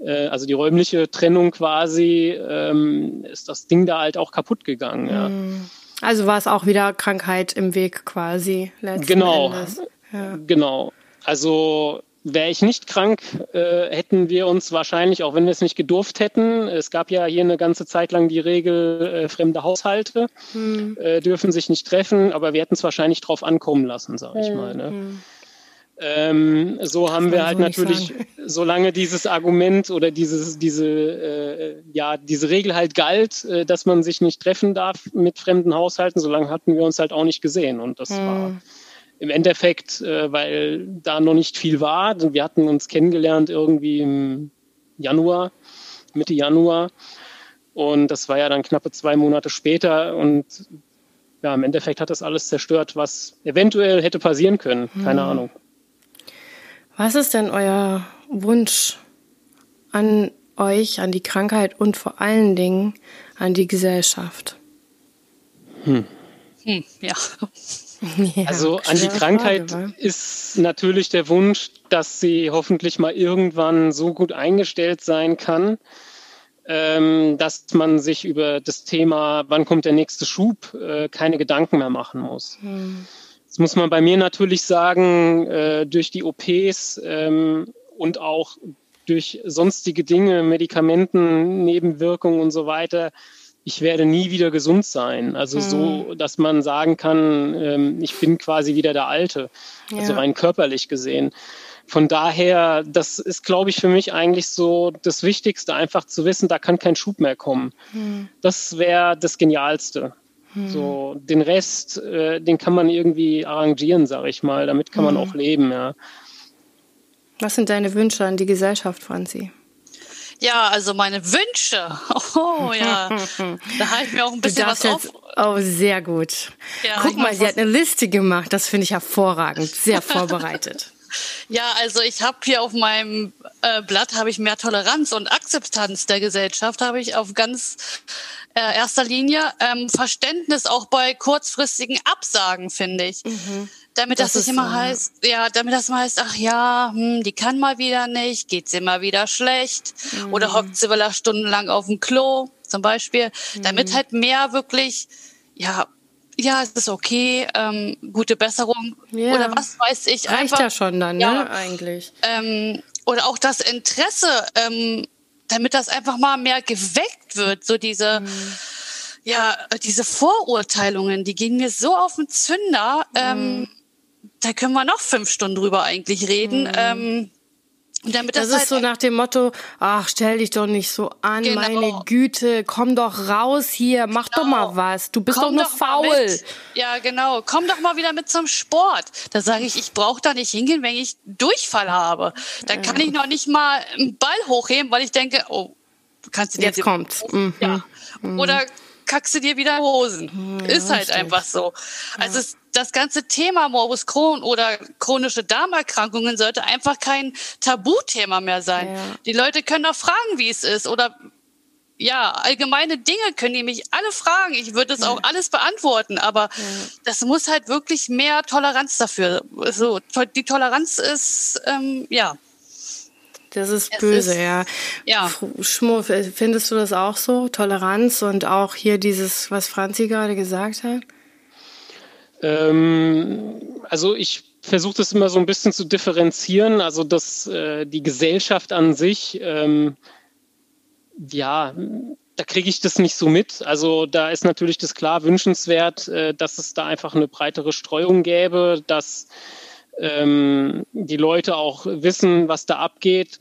äh, also die räumliche Trennung quasi, ähm, ist das Ding da halt auch kaputt gegangen. Ja. Mhm. Also war es auch wieder Krankheit im Weg quasi. Genau, ja. genau. Also wäre ich nicht krank, äh, hätten wir uns wahrscheinlich, auch wenn wir es nicht gedurft hätten, es gab ja hier eine ganze Zeit lang die Regel, äh, fremde Haushalte hm. äh, dürfen sich nicht treffen, aber wir hätten es wahrscheinlich drauf ankommen lassen, sag ich hm. mal. Ne? Hm. Ähm, so haben wir halt so natürlich, solange dieses Argument oder dieses, diese, äh, ja, diese Regel halt galt, äh, dass man sich nicht treffen darf mit fremden Haushalten, solange hatten wir uns halt auch nicht gesehen. Und das hm. war im Endeffekt, äh, weil da noch nicht viel war. Wir hatten uns kennengelernt irgendwie im Januar, Mitte Januar. Und das war ja dann knappe zwei Monate später. Und ja, im Endeffekt hat das alles zerstört, was eventuell hätte passieren können. Keine hm. Ahnung. Was ist denn euer Wunsch an euch, an die Krankheit und vor allen Dingen an die Gesellschaft? Hm. Hm, ja. ja. Also an die Krankheit Frage, ist natürlich der Wunsch, dass sie hoffentlich mal irgendwann so gut eingestellt sein kann, ähm, dass man sich über das Thema, wann kommt der nächste Schub, äh, keine Gedanken mehr machen muss. Hm. Das muss man bei mir natürlich sagen, äh, durch die OPs ähm, und auch durch sonstige Dinge, Medikamenten, Nebenwirkungen und so weiter, ich werde nie wieder gesund sein. Also hm. so, dass man sagen kann, ähm, ich bin quasi wieder der Alte, also ja. also rein körperlich gesehen. Von daher, das ist, glaube ich, für mich eigentlich so das Wichtigste, einfach zu wissen, da kann kein Schub mehr kommen. Hm. Das wäre das Genialste. So, den Rest, äh, den kann man irgendwie arrangieren, sage ich mal. Damit kann man hm. auch leben, ja. Was sind deine Wünsche an die Gesellschaft, Franzi? Ja, also meine Wünsche. Oh ja, da halte ich mir auch ein bisschen was auf. oh, sehr gut. Ja, Guck mal, sie hat eine Liste gemacht. Das finde ich hervorragend. Sehr vorbereitet. Ja, also ich habe hier auf meinem äh, Blatt habe ich mehr Toleranz und Akzeptanz der Gesellschaft habe ich auf ganz äh, erster Linie ähm, Verständnis auch bei kurzfristigen Absagen finde ich. Mhm. Damit das, das nicht immer so, heißt, ja, damit das mal heißt, ach ja, hm, die kann mal wieder nicht, geht's immer wieder schlecht mhm. oder hockt sie wieder stundenlang auf dem Klo zum Beispiel. Mhm. Damit halt mehr wirklich, ja, ja, es ist okay, ähm, gute Besserung ja. oder was weiß ich. Reicht einfach, ja schon dann, ne, ja, eigentlich. Ähm, oder auch das Interesse, ähm, damit das einfach mal mehr geweckt wird, so diese, mhm. ja, diese Vorurteilungen, die gehen mir so auf den Zünder. Ähm, mhm. da können wir noch fünf Stunden drüber eigentlich reden. Mhm. Ähm, damit das, das ist halt so nach dem Motto, ach, stell dich doch nicht so an, genau. meine Güte, komm doch raus hier, mach genau. doch mal was, du bist komm doch nur faul. Ja, genau, komm doch mal wieder mit zum Sport. Da sage ich, ich brauche da nicht hingehen, wenn ich Durchfall habe. Da kann ich noch nicht mal einen Ball hochheben, weil ich denke, oh, kannst du dir jetzt kommt. Mhm. Ja. Mhm. Oder verkackst du dir wieder Hosen. Hm, ja, ist halt einfach so. Also es, das ganze Thema Morbus Crohn oder chronische Darmerkrankungen sollte einfach kein Tabuthema mehr sein. Ja. Die Leute können auch fragen, wie es ist oder ja, allgemeine Dinge können die mich alle fragen. Ich würde es auch alles beantworten, aber ja. das muss halt wirklich mehr Toleranz dafür. So, die Toleranz ist, ähm, ja. Das ist es böse, ist, ja. Ja. Schmur, findest du das auch so? Toleranz und auch hier dieses, was Franzi gerade gesagt hat? Ähm, also ich versuche das immer so ein bisschen zu differenzieren. Also dass äh, die Gesellschaft an sich ähm, ja, da kriege ich das nicht so mit. Also da ist natürlich das klar wünschenswert, äh, dass es da einfach eine breitere Streuung gäbe, dass ähm, die Leute auch wissen, was da abgeht.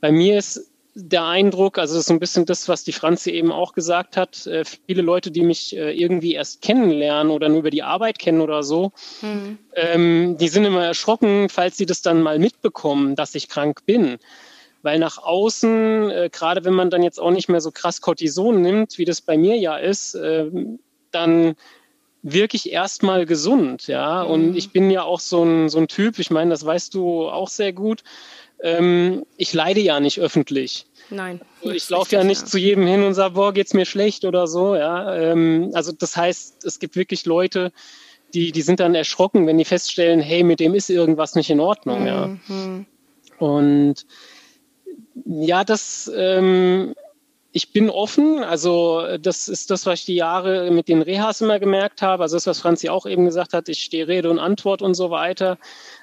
Bei mir ist der Eindruck, also das ist so ein bisschen das, was die Franzi eben auch gesagt hat, äh, viele Leute, die mich äh, irgendwie erst kennenlernen oder nur über die Arbeit kennen oder so, mhm. ähm, die sind immer erschrocken, falls sie das dann mal mitbekommen, dass ich krank bin weil nach außen, äh, gerade wenn man dann jetzt auch nicht mehr so krass Cortison nimmt, wie das bei mir ja ist, äh, dann wirklich erstmal gesund, ja. Mhm. Und ich bin ja auch so ein, so ein Typ, ich meine, das weißt du auch sehr gut. Ähm, ich leide ja nicht öffentlich. Nein. Ich laufe ja nicht ja. zu jedem hin und sage, boah, geht's mir schlecht oder so, ja. Ähm, also das heißt, es gibt wirklich Leute, die, die sind dann erschrocken, wenn die feststellen, hey, mit dem ist irgendwas nicht in Ordnung, mhm. ja. Und ja, das, ähm, ich bin offen. Also das ist das, was ich die Jahre mit den Rehas immer gemerkt habe. Also das, was Franzi auch eben gesagt hat, ich stehe Rede und Antwort und so weiter.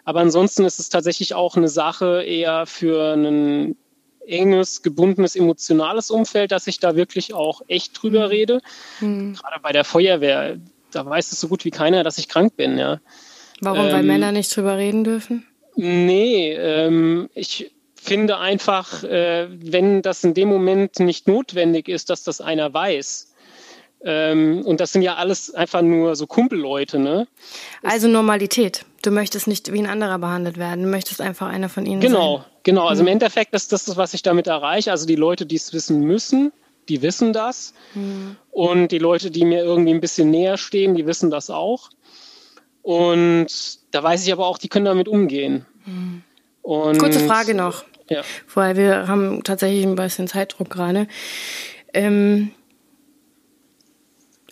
Aber ansonsten ist es tatsächlich auch eine Sache eher für ein enges, gebundenes, emotionales Umfeld, dass ich da wirklich auch echt drüber mhm. rede. Mhm. Gerade bei der Feuerwehr, da weiß es so gut wie keiner, dass ich krank bin, ja. Warum? Ähm, Weil Männer nicht drüber reden dürfen? Nee, ähm, ich finde einfach, äh, wenn das in dem Moment nicht notwendig ist, dass das einer weiß. Ähm, und das sind ja alles einfach nur so Kumpelleute, ne? Also Normalität. Du möchtest nicht wie ein anderer behandelt werden. Du möchtest einfach einer von ihnen genau, sein. Genau, Also mhm. im Endeffekt ist das, was ich damit erreiche. Also die Leute, die es wissen müssen, die wissen das. Mhm. Und die Leute, die mir irgendwie ein bisschen näher stehen, die wissen das auch. Und da weiß ich aber auch, die können damit umgehen. Mhm. Und Kurze Frage noch. Ja. Weil wir haben tatsächlich ein bisschen Zeitdruck gerade. Ähm,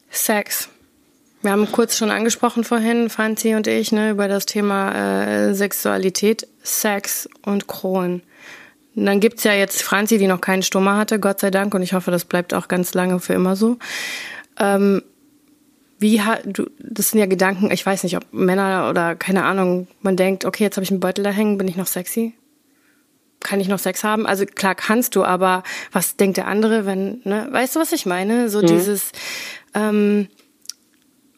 Sex. Wir haben kurz schon angesprochen vorhin, Franzi und ich, ne, über das Thema äh, Sexualität, Sex und Kronen. Und dann gibt's ja jetzt Franzi, die noch keinen Stummer hatte, Gott sei Dank, und ich hoffe, das bleibt auch ganz lange für immer so. Ähm, wie hat du, das sind ja Gedanken, ich weiß nicht, ob Männer oder keine Ahnung, man denkt, okay, jetzt habe ich einen Beutel da hängen, bin ich noch sexy? Kann ich noch Sex haben? Also klar kannst du, aber was denkt der andere, wenn, ne? Weißt du, was ich meine? So mhm. dieses, ähm,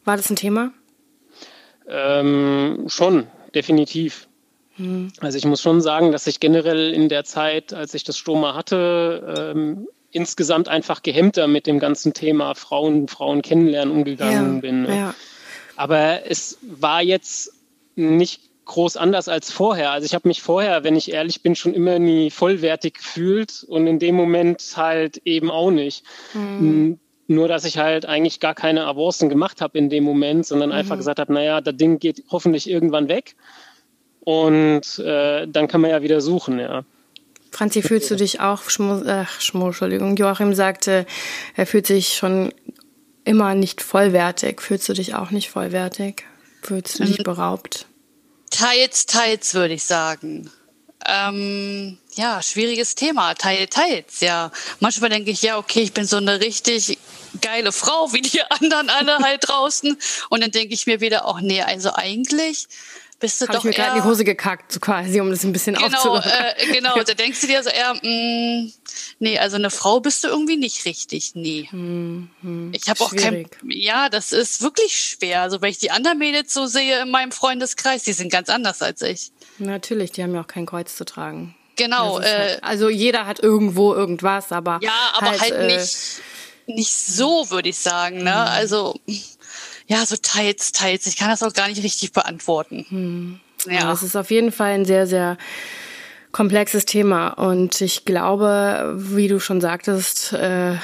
war das ein Thema? Ähm, schon, definitiv. Mhm. Also ich muss schon sagen, dass ich generell in der Zeit, als ich das Stoma hatte, ähm, insgesamt einfach gehemmter mit dem ganzen Thema Frauen, Frauen kennenlernen umgegangen ja, bin. Ne? Ja. Aber es war jetzt nicht groß anders als vorher. Also ich habe mich vorher, wenn ich ehrlich bin, schon immer nie vollwertig gefühlt und in dem Moment halt eben auch nicht. Mhm. Nur, dass ich halt eigentlich gar keine Avancen gemacht habe in dem Moment, sondern mhm. einfach gesagt habe, naja, das Ding geht hoffentlich irgendwann weg und äh, dann kann man ja wieder suchen, ja. Franzi, fühlst du dich auch, Schmu, äh, Schmu, Entschuldigung, Joachim sagte, er fühlt sich schon immer nicht vollwertig. Fühlst du dich auch nicht vollwertig? Fühlst du dich ähm, beraubt? Teils, teils, würde ich sagen. Ähm, ja, schwieriges Thema. Teil, teils, ja. Manchmal denke ich, ja, okay, ich bin so eine richtig geile Frau, wie die anderen alle halt draußen. Und dann denke ich mir wieder, auch nee, also eigentlich bist du Hab doch ich mir gerade in die Hose gekackt, so quasi, um das ein bisschen genau, äh, genau, da denkst du dir so eher, mh, mm, nee, also eine Frau bist du irgendwie nicht richtig, nee. Hm, hm, ich habe auch kein, ja, das ist wirklich schwer. Also wenn ich die anderen Mädels so sehe in meinem Freundeskreis, die sind ganz anders als ich. Natürlich, die haben ja auch kein Kreuz zu tragen. Genau. Äh, halt, also jeder hat irgendwo irgendwas, aber ja, aber halt, halt äh, nicht nicht so, würde ich sagen. Ne? Hm. Also ja, so teils, teils. Ich kann das auch gar nicht richtig beantworten. Hm. Ja. Das ist auf jeden Fall ein sehr, sehr komplexes Thema. Und ich glaube, wie du schon sagtest, äh,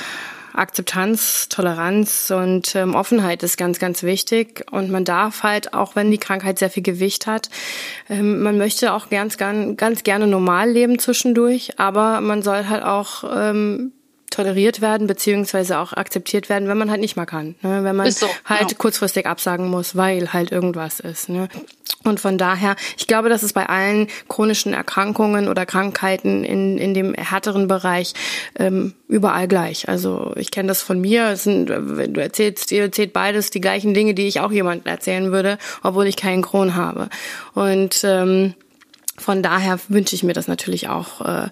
Akzeptanz, Toleranz und ähm, Offenheit ist ganz, ganz wichtig. Und man darf halt, auch wenn die Krankheit sehr viel Gewicht hat, ähm, man möchte auch ganz, ganz, ganz gerne normal leben zwischendurch, aber man soll halt auch ähm, toleriert werden, beziehungsweise auch akzeptiert werden, wenn man halt nicht mehr kann. Ne? Wenn man so, halt genau. kurzfristig absagen muss, weil halt irgendwas ist. Ne? Und von daher, ich glaube, das ist bei allen chronischen Erkrankungen oder Krankheiten in, in dem härteren Bereich ähm, überall gleich. Also ich kenne das von mir. Es sind, du erzählst, ihr erzählt beides die gleichen Dinge, die ich auch jemandem erzählen würde, obwohl ich keinen Kron habe. Und ähm, von daher wünsche ich mir das natürlich auch äh,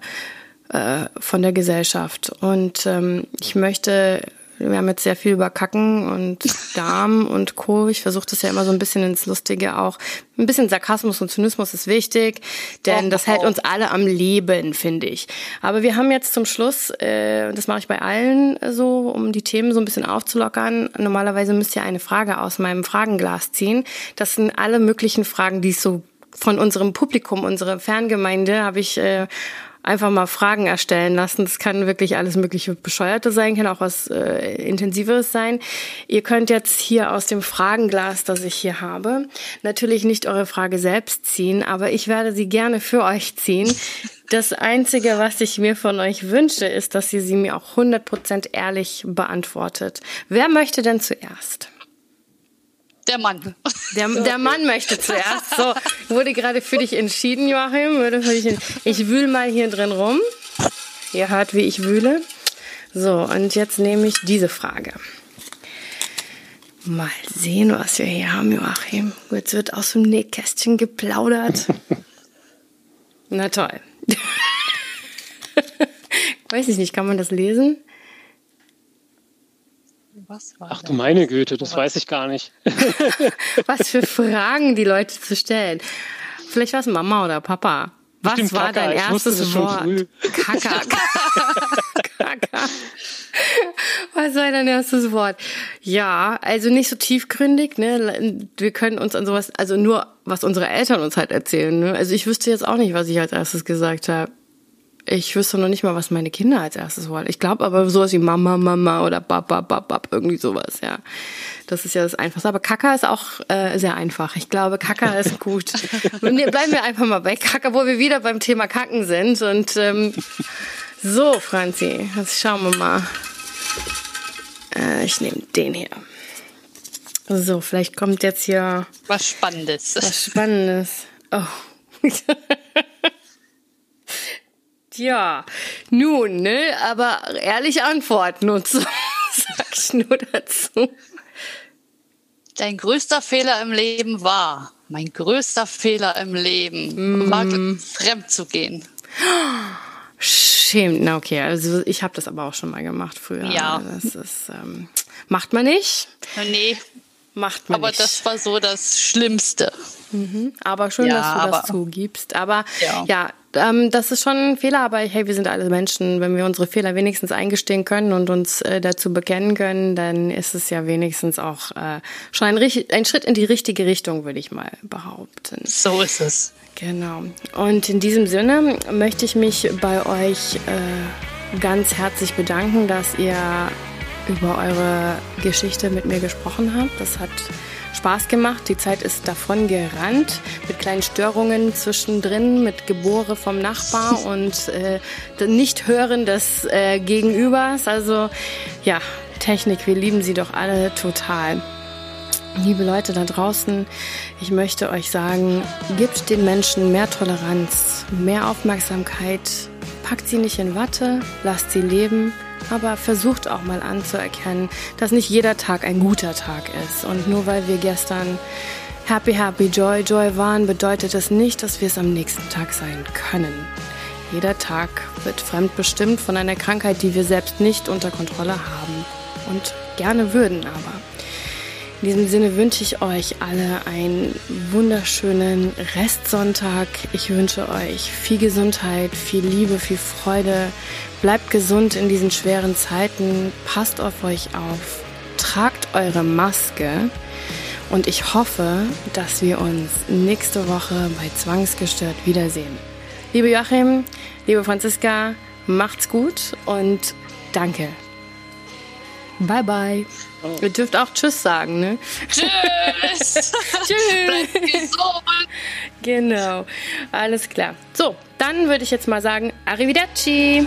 äh, von der Gesellschaft. Und ähm, ich möchte, wir haben jetzt sehr viel über Kacken und Darm und Co. Ich versuche das ja immer so ein bisschen ins Lustige auch. Ein bisschen Sarkasmus und Zynismus ist wichtig, denn das hält uns alle am Leben, finde ich. Aber wir haben jetzt zum Schluss, äh, das mache ich bei allen so, um die Themen so ein bisschen aufzulockern. Normalerweise müsst ihr eine Frage aus meinem Fragenglas ziehen. Das sind alle möglichen Fragen, die es so von unserem Publikum, unserer Ferngemeinde, habe ich äh, einfach mal Fragen erstellen lassen. Das kann wirklich alles mögliche Bescheuerte sein, kann auch was äh, Intensiveres sein. Ihr könnt jetzt hier aus dem Fragenglas, das ich hier habe, natürlich nicht eure Frage selbst ziehen, aber ich werde sie gerne für euch ziehen. Das Einzige, was ich mir von euch wünsche, ist, dass ihr sie mir auch 100% ehrlich beantwortet. Wer möchte denn zuerst? Der Mann. Der, der Mann möchte zuerst. So, wurde gerade für dich entschieden, Joachim. Wurde für dich ich wühle mal hier drin rum. Ihr hört, wie ich wühle. So, und jetzt nehme ich diese Frage. Mal sehen, was wir hier haben, Joachim. Jetzt wird aus dem Nähkästchen geplaudert. Na toll. Weiß ich nicht, kann man das lesen? Was war Ach du meine Güte, das weiß ich gar nicht. Was für Fragen die Leute zu stellen. Vielleicht war es Mama oder Papa. Was Stimmt, war Kaka. dein erstes Wort? Kaka. Kaka. Was war dein erstes Wort? Ja, also nicht so tiefgründig, ne? Wir können uns an sowas, also nur was unsere Eltern uns halt erzählen, ne? Also ich wüsste jetzt auch nicht, was ich als erstes gesagt habe. Ich wüsste noch nicht mal, was meine Kinder als erstes wollen. Ich glaube aber sowas wie Mama, Mama oder Baba, Baba, irgendwie sowas, ja. Das ist ja das Einfachste. Aber Kaka ist auch äh, sehr einfach. Ich glaube, Kaka ist gut. nee, bleiben wir einfach mal bei Kaka, wo wir wieder beim Thema Kacken sind. Und ähm, so, Franzi, jetzt schauen wir mal. Äh, ich nehme den hier. So, vielleicht kommt jetzt hier was Spannendes. Was Spannendes. Oh. Ja, nun, ne, aber ehrlich antworten und so, sag ich nur dazu. Dein größter Fehler im Leben war, mein größter Fehler im Leben mm. war, fremd zu gehen. Schämt, na okay, also ich habe das aber auch schon mal gemacht früher. Ja. Das ist, ähm, macht man nicht. Nee. Macht man aber nicht. Aber das war so das Schlimmste. Mhm. Aber schön, ja, dass du aber, das zugibst. Aber ja, ja ähm, das ist schon ein Fehler, aber hey, wir sind alle Menschen. Wenn wir unsere Fehler wenigstens eingestehen können und uns äh, dazu bekennen können, dann ist es ja wenigstens auch äh, schon ein, ein Schritt in die richtige Richtung, würde ich mal behaupten. So ist es. Genau. Und in diesem Sinne möchte ich mich bei euch äh, ganz herzlich bedanken, dass ihr über eure Geschichte mit mir gesprochen habt. Das hat Spaß gemacht. Die Zeit ist davon gerannt mit kleinen Störungen zwischendrin, mit Gebore vom Nachbar und äh, Nicht-Hören des äh, Gegenübers. Also ja, Technik, wir lieben sie doch alle total. Liebe Leute da draußen, ich möchte euch sagen, gebt den Menschen mehr Toleranz, mehr Aufmerksamkeit, packt sie nicht in Watte, lasst sie leben aber versucht auch mal anzuerkennen, dass nicht jeder Tag ein guter Tag ist. Und nur weil wir gestern happy, happy, joy, joy waren, bedeutet das nicht, dass wir es am nächsten Tag sein können. Jeder Tag wird fremdbestimmt von einer Krankheit, die wir selbst nicht unter Kontrolle haben und gerne würden aber. In diesem Sinne wünsche ich euch alle einen wunderschönen Restsonntag. Ich wünsche euch viel Gesundheit, viel Liebe, viel Freude. Bleibt gesund in diesen schweren Zeiten. Passt auf euch auf. Tragt eure Maske. Und ich hoffe, dass wir uns nächste Woche bei Zwangsgestört wiedersehen. Liebe Joachim, liebe Franziska, macht's gut und danke. Bye, bye. Oh. Ihr dürft auch Tschüss sagen, ne? Tschüss. Tschüss. Bleibt gesund. Genau. Alles klar. So, dann würde ich jetzt mal sagen, Arrivederci.